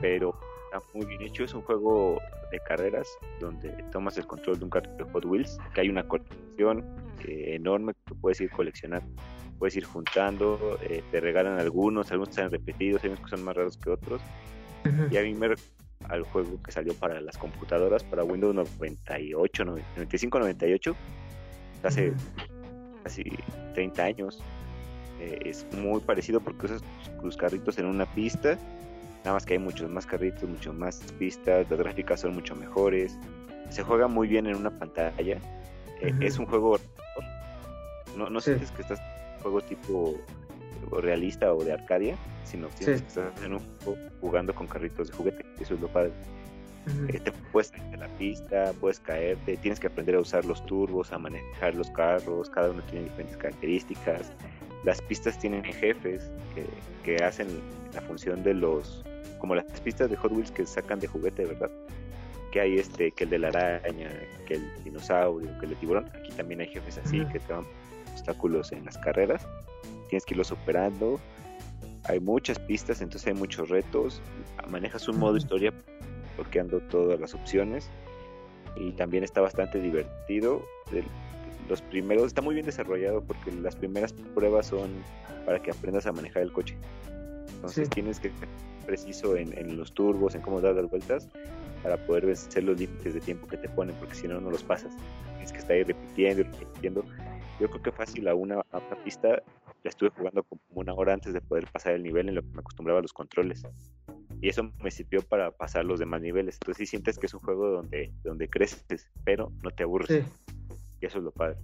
[SPEAKER 2] pero está muy bien hecho. Es un juego de carreras donde tomas el control de un carro de Hot Wheels, que hay una colección eh, enorme que puedes ir coleccionando, puedes ir juntando, eh, te regalan algunos, algunos están repetidos, hay unos que son más raros que otros. Y a mí me al juego que salió para las computadoras, para Windows 98, 95, 98, hace casi 30 años. Eh, es muy parecido porque usas tus carritos en una pista Nada más que hay muchos más carritos, muchos más pistas, las gráficas son mucho mejores. Se juega muy bien en una pantalla. Eh, es un juego. No, no sientes que estás en un juego tipo realista o de Arcadia, sino que estás en un juego jugando con carritos de juguete. Eso es lo padre. Eh, te puedes caer de la pista, puedes caerte, tienes que aprender a usar los turbos, a manejar los carros, cada uno tiene diferentes características. Las pistas tienen jefes que, que hacen la función de los como las pistas de Hot Wheels que sacan de juguete, ¿verdad? Que hay este, que el de la araña, que el dinosaurio, que el de tiburón. Aquí también hay jefes así que te dan obstáculos en las carreras. Tienes que irlos superando. Hay muchas pistas, entonces hay muchos retos. Manejas un modo historia bloqueando todas las opciones. Y también está bastante divertido. Los primeros, está muy bien desarrollado porque las primeras pruebas son para que aprendas a manejar el coche. Entonces tienes que preciso en, los turbos, en cómo dar las vueltas, para poder vencer los límites de tiempo que te ponen, porque si no, no los pasas. Tienes que estar ahí repitiendo y repitiendo. Yo creo que fácil a una, a una pista la estuve jugando como una hora antes de poder pasar el nivel en lo que me acostumbraba a los controles. Y eso me sirvió para pasar los demás niveles. Entonces sí sientes que es un juego donde, donde creces, pero no te aburres. Y eso es lo padre.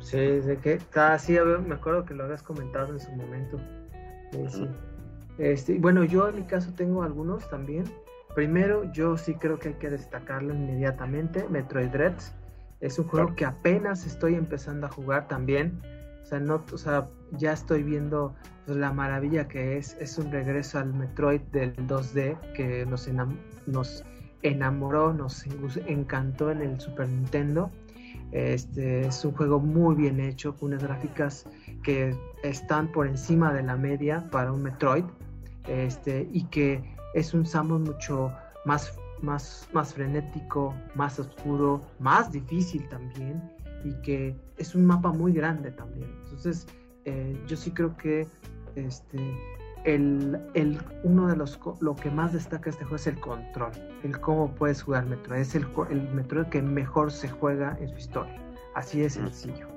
[SPEAKER 1] Sí, de que ah, sí, me acuerdo que lo habías comentado en su momento. Este, bueno, yo en mi caso tengo algunos también. Primero, yo sí creo que hay que destacarlo inmediatamente. Metroid Dreads es un juego que apenas estoy empezando a jugar también. O sea, no, o sea, ya estoy viendo pues, la maravilla que es. Es un regreso al Metroid del 2D que nos, nos enamoró, nos encantó en el Super Nintendo. Este es un juego muy bien hecho, con unas gráficas que están por encima de la media para un Metroid. Este, y que es un Samus mucho más, más, más frenético, más oscuro, más difícil también. Y que es un mapa muy grande también. Entonces, eh, yo sí creo que este, el, el, uno de los lo que más destaca este juego es el control, el cómo puedes jugar Metroid. Es el, el Metroid que mejor se juega en su historia. Así de sencillo.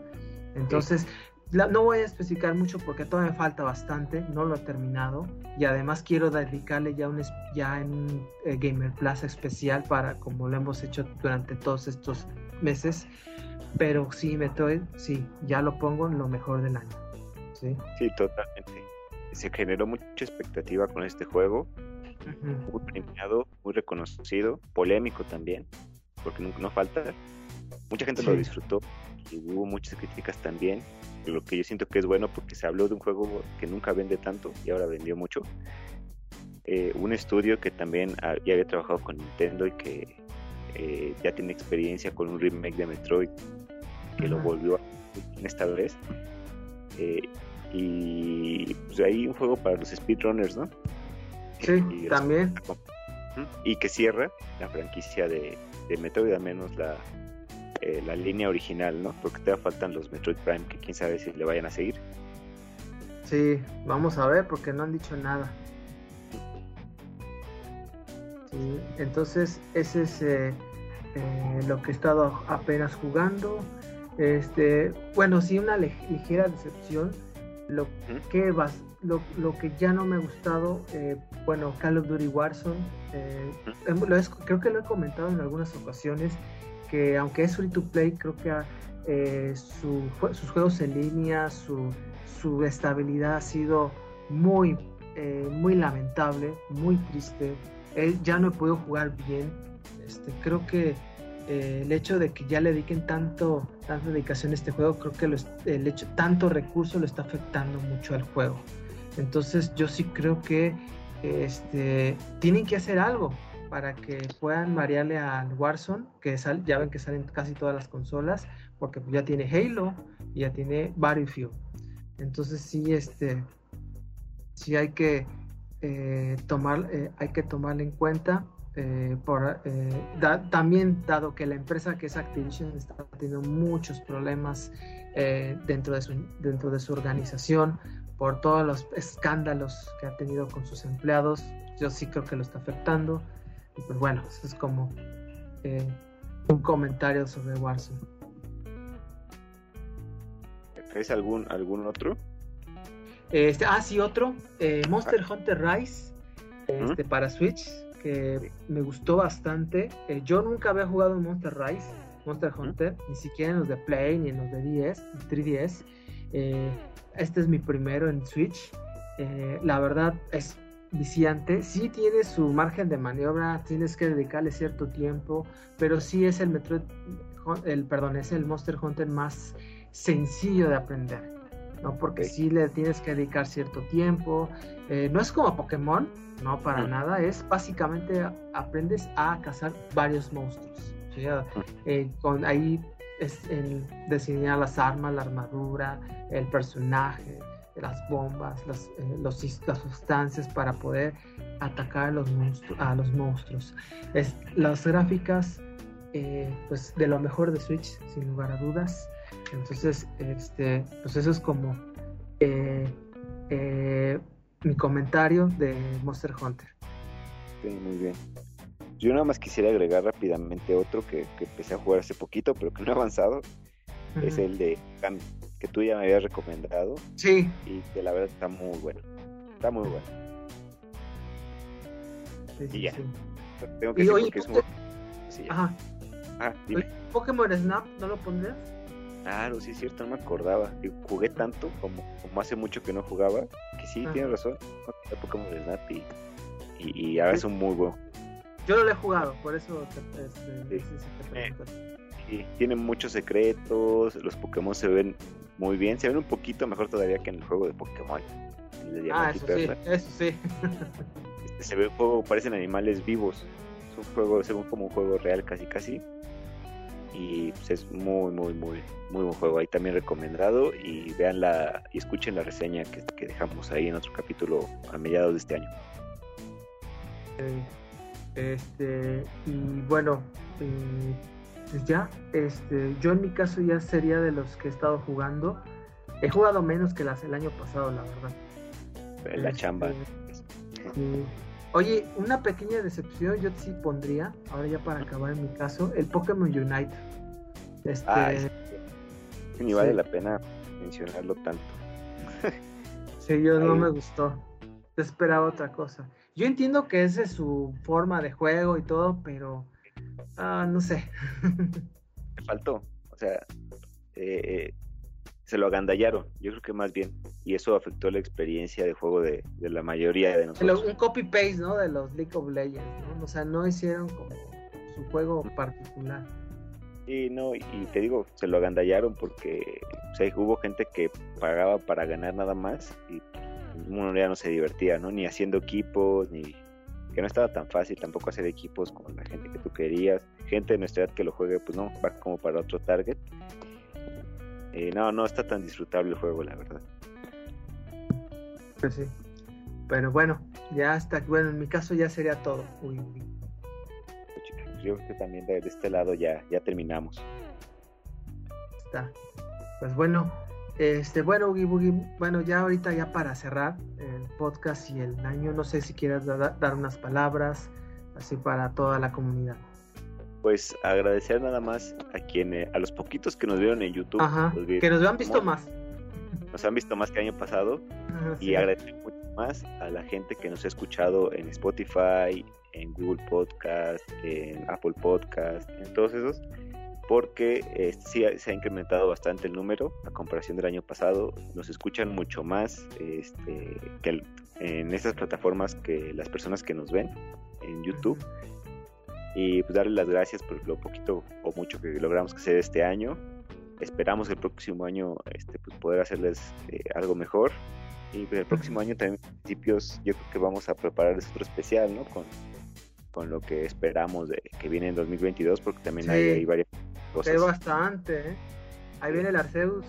[SPEAKER 1] Entonces, no voy a especificar mucho porque todavía me falta bastante, no lo he terminado. Y además quiero dedicarle ya un ya en eh, Gamer Plus especial para como lo hemos hecho durante todos estos meses. Pero sí, Metroid, sí, ya lo pongo en lo mejor del año. Sí,
[SPEAKER 2] sí totalmente se generó mucha expectativa con este juego. Muy premiado, muy reconocido, polémico también, porque no, no falta. Mucha gente lo disfrutó y hubo muchas críticas también, lo que yo siento que es bueno porque se habló de un juego que nunca vende tanto y ahora vendió mucho. Eh, un estudio que también ya había trabajado con Nintendo y que eh, ya tiene experiencia con un remake de Metroid que lo volvió a esta vez. Eh, y pues ahí un juego para los speedrunners, ¿no?
[SPEAKER 1] Sí, también.
[SPEAKER 2] Y que cierra la franquicia de, de Metroid, al menos la, eh, la línea original, ¿no? Porque todavía faltan los Metroid Prime, que quién sabe si le vayan a seguir.
[SPEAKER 1] Sí, vamos a ver, porque no han dicho nada. Sí, entonces, ese es eh, eh, lo que he estado apenas jugando. Este, bueno, sí, una ligera decepción lo que vas, lo, lo, que ya no me ha gustado, eh, bueno, Call of Duty Warzone, eh, creo que lo he comentado en algunas ocasiones, que aunque es free to play, creo que eh, sus juegos en línea, su, su estabilidad ha sido muy, muy lamentable, muy triste. ya no he podido jugar bien. Este, creo que eh, el hecho de que ya le dediquen tanto, tanta dedicación a este juego, creo que el hecho, tanto recurso lo está afectando mucho al juego. Entonces yo sí creo que este, tienen que hacer algo para que puedan variarle al Warzone, que ya ven que salen casi todas las consolas, porque ya tiene Halo y ya tiene Battlefield. Entonces sí, este, sí hay que eh, tomar, eh, hay que tomarlo en cuenta. Eh, por, también dado que la empresa que es Activision está teniendo muchos problemas dentro, de su, dentro de su organización por todos los escándalos que ha tenido con sus empleados, yo sí creo que lo está afectando. Y pues bueno, eso es como un comentario sobre Warzone.
[SPEAKER 2] ¿Es algún, algún otro?
[SPEAKER 1] Este, ah, sí, otro. Eh, Monster Hunter Rise este, para Switch, que me gustó bastante. Eh, yo nunca había jugado Monster Rise, Monster Hunter, ni siquiera en los de Play ni en los de 10, 3DS. Eh, este es mi primero en Switch. la verdad es viciante. Sí tiene su margen de maniobra, tienes que dedicarle cierto tiempo, pero sí es el Metroid, el, perdón, es el Monster Hunter más sencillo de aprender. ¿no? Porque sí le tienes que dedicar cierto tiempo. Eh, no es como Pokémon, no para nada, es básicamente aprendes a cazar varios monstruos. Eh, con ahí es el diseñar las armas, la armadura, el personaje, las bombas, las, eh, los, las sustancias para poder atacar a los, monstruos, a los monstruos. Es, las gráficas, pues de lo mejor de Switch, sin lugar a dudas. Entonces, este, pues eso es como eh, eh, mi comentario de Monster Hunter.
[SPEAKER 2] Sí, muy bien. Yo nada más quisiera agregar rápidamente otro que, empecé a jugar hace poquito, pero que no he avanzado. Es el de Kami, que tú ya me habías recomendado.
[SPEAKER 1] Sí.
[SPEAKER 2] Y que la verdad está muy bueno. Está muy bueno. y ya. Tengo que decir que es muy...
[SPEAKER 1] Ajá. Ah, Pokémon Snap, ¿no lo pondrías?
[SPEAKER 2] Claro, sí es cierto, no me acordaba. jugué tanto como, como hace mucho que no jugaba, que sí, tiene razón. No Pokémon de Snap y, y, ahora es un muy bueno.
[SPEAKER 1] Yo no lo he jugado, por eso te,
[SPEAKER 2] este, sí. tiene muchos secretos, los Pokémon se ven muy bien, se ven un poquito mejor todavía que en el juego de Pokémon.
[SPEAKER 1] ah, eso sí, eso sí.
[SPEAKER 2] Este, se ve un juego, parecen animales vivos. Es un juego, se ve como un juego real casi casi y pues, es muy muy muy muy buen juego ahí también recomendado y vean la y escuchen la reseña que, dejamos ahí en otro capítulo a mediados de este año.
[SPEAKER 1] Este y bueno eh, pues ya este yo en mi caso ya sería de los que he estado jugando. He jugado menos que las el año pasado la verdad.
[SPEAKER 2] La chamba.
[SPEAKER 1] Este, Oye, una pequeña decepción yo sí pondría, ahora ya para acabar en mi caso, el Pokémon Unite.
[SPEAKER 2] Este, ni vale la pena mencionarlo tanto.
[SPEAKER 1] sí, yo no me gustó. esperaba otra cosa. Yo entiendo que esa es su forma de juego y todo, pero ah, no sé.
[SPEAKER 2] Me faltó. O sea, eh, eh, se lo agandallaron, yo creo que más bien, y eso afectó la experiencia de juego de, la mayoría de nosotros.
[SPEAKER 1] Un copy-paste, ¿no? De los League of Legends, ¿no? O sea, no hicieron como su juego particular.
[SPEAKER 2] Sí, no, y te digo, se lo agandallaron porque hubo gente que pagaba para ganar nada más y uno ya no se divertía, ¿no? Ni haciendo equipos, ni que no estaba tan fácil tampoco hacer equipos con la gente que tú querías. Gente de nuestra edad que lo juegue, pues no, va como para otro target. Eh, no, no está tan disfrutable el juego, la verdad.
[SPEAKER 1] Pues sí. Pero bueno, ya está. Bueno, en mi caso ya sería todo. Uy,
[SPEAKER 2] Yo creo que también de, este lado ya, ya terminamos.
[SPEAKER 1] Está. Pues bueno, este, bueno, bueno, ya ahorita ya para cerrar el podcast y el año, no sé si quieras dar unas palabras así para toda la comunidad
[SPEAKER 2] pues agradecer nada más a quienes, a los poquitos que nos vieron en YouTube.
[SPEAKER 1] que nos han visto más.
[SPEAKER 2] Nos han visto más que el año pasado. y agradecer mucho más a la gente que nos ha escuchado en Spotify, en Google Podcast, en Apple Podcast, en todos esos. Porque este, sí se ha incrementado bastante el número a comparación del año pasado. Nos escuchan mucho más este, que en esas plataformas que las personas que nos ven en YouTube y pues darle las gracias por lo poquito o mucho que logramos que hacer este año. Esperamos el próximo año este, pues poder hacerles eh, algo mejor. Y pues, el próximo año también, principios, yo creo que vamos a prepararles otro especial, ¿no? Con, con lo que esperamos de que viene en 2022, porque también hay, varias
[SPEAKER 1] cosas. Hay bastante, ¿eh? Ahí viene el Arceus.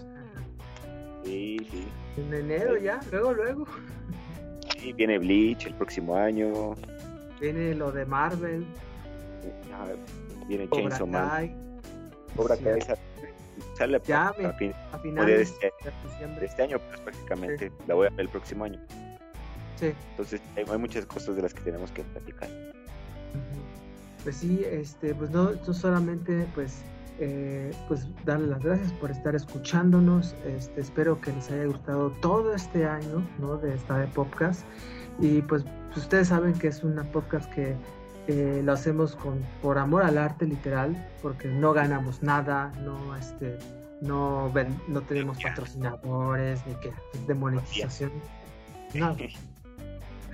[SPEAKER 2] Sí, sí.
[SPEAKER 1] En enero ya, luego, luego.
[SPEAKER 2] Sí, viene Bleach el próximo año.
[SPEAKER 1] Viene lo de Marvel.
[SPEAKER 2] Viene Chainsaw Man. Cobra sí. sale
[SPEAKER 1] ya,
[SPEAKER 2] a, fin,
[SPEAKER 1] a finales
[SPEAKER 2] de este, de este, año, pues prácticamente la voy a ver el próximo año.
[SPEAKER 1] Sí.
[SPEAKER 2] Entonces hay, hay muchas cosas de las que tenemos que platicar.
[SPEAKER 1] Pues sí, este, pues no, no solamente pues eh, pues darle las gracias por estar escuchándonos. Este, espero que les haya gustado todo este año ¿no? de esta de podcast. Y pues ustedes saben que es una podcast que eh, lo hacemos con, por amor al arte literal, porque no ganamos nada, no, este, no, ven, no tenemos patrocinadores ni que de monetización, nada.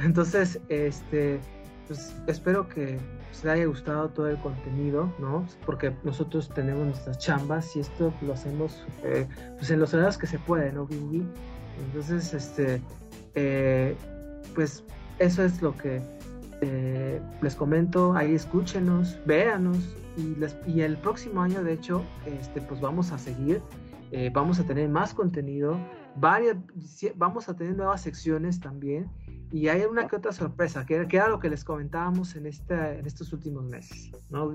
[SPEAKER 1] Entonces, este, pues espero que les haya gustado todo el contenido, ¿no? Porque nosotros tenemos nuestras chambas y esto lo hacemos eh, pues en los horarios que se puede, ¿no? Entonces, este, eh, pues eso es lo que eh, les comento. Ahí escúchenos, véanos y, les, y el próximo año, de hecho, este, pues vamos a seguir, vamos a tener más contenido, varias, vamos a tener nuevas secciones también y hay una que otra sorpresa, que, era lo que les comentábamos en, esta, en estos últimos meses, ¿no,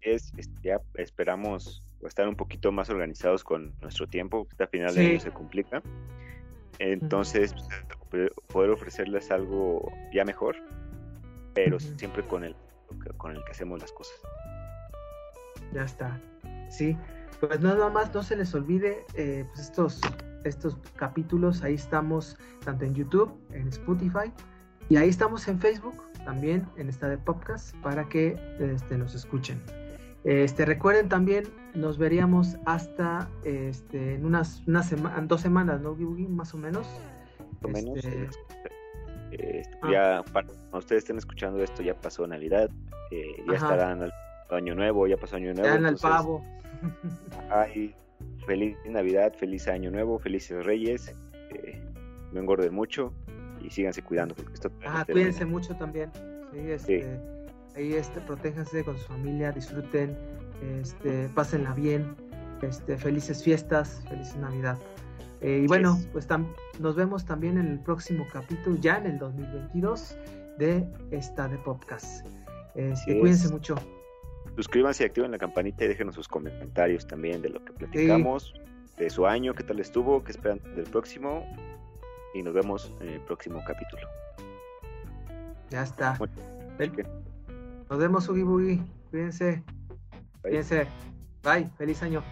[SPEAKER 2] Es, ya esperamos estar un poquito más organizados con nuestro tiempo, que a final de año se complica. Entonces, pues, poder ofrecerles algo ya mejor, pero siempre con el, con el que hacemos las cosas.
[SPEAKER 1] Ya está. Sí, pues nada más no se les olvide eh, pues estos estos capítulos. Ahí estamos tanto en YouTube, en Spotify y ahí estamos en Facebook también en esta de podcast para que este, nos escuchen. Este, recuerden también, nos veríamos hasta este, en unas una dos semanas, ¿no, Más o menos.
[SPEAKER 2] Este, eh, ah. Ya, cuando ustedes estén escuchando esto, ya pasó Navidad, eh, ya estarán al año nuevo, ya pasó año nuevo.
[SPEAKER 1] Ya en el pavo.
[SPEAKER 2] Ay, feliz Navidad, feliz Año Nuevo, felices Reyes. Eh, no engorden mucho y síganse cuidando porque esto.
[SPEAKER 1] Ah, cuídense mucho también. Sí, este, Ahí este, protéjanse con su familia, disfruten, este, pásenla bien, este, felices fiestas, feliz Navidad. Eh, y bueno, pues nos vemos también en el próximo capítulo, ya en el 2022, de esta de podcast. Este, cuídense mucho
[SPEAKER 2] suscríbanse y activen la campanita y déjenos sus comentarios también de lo que platicamos, de su año, qué tal estuvo, qué esperan del próximo. Y nos vemos en el próximo capítulo.
[SPEAKER 1] Ya está. Nos vemos, Ugi Bugi. Cuídense. Cuídense. Bye. Feliz año.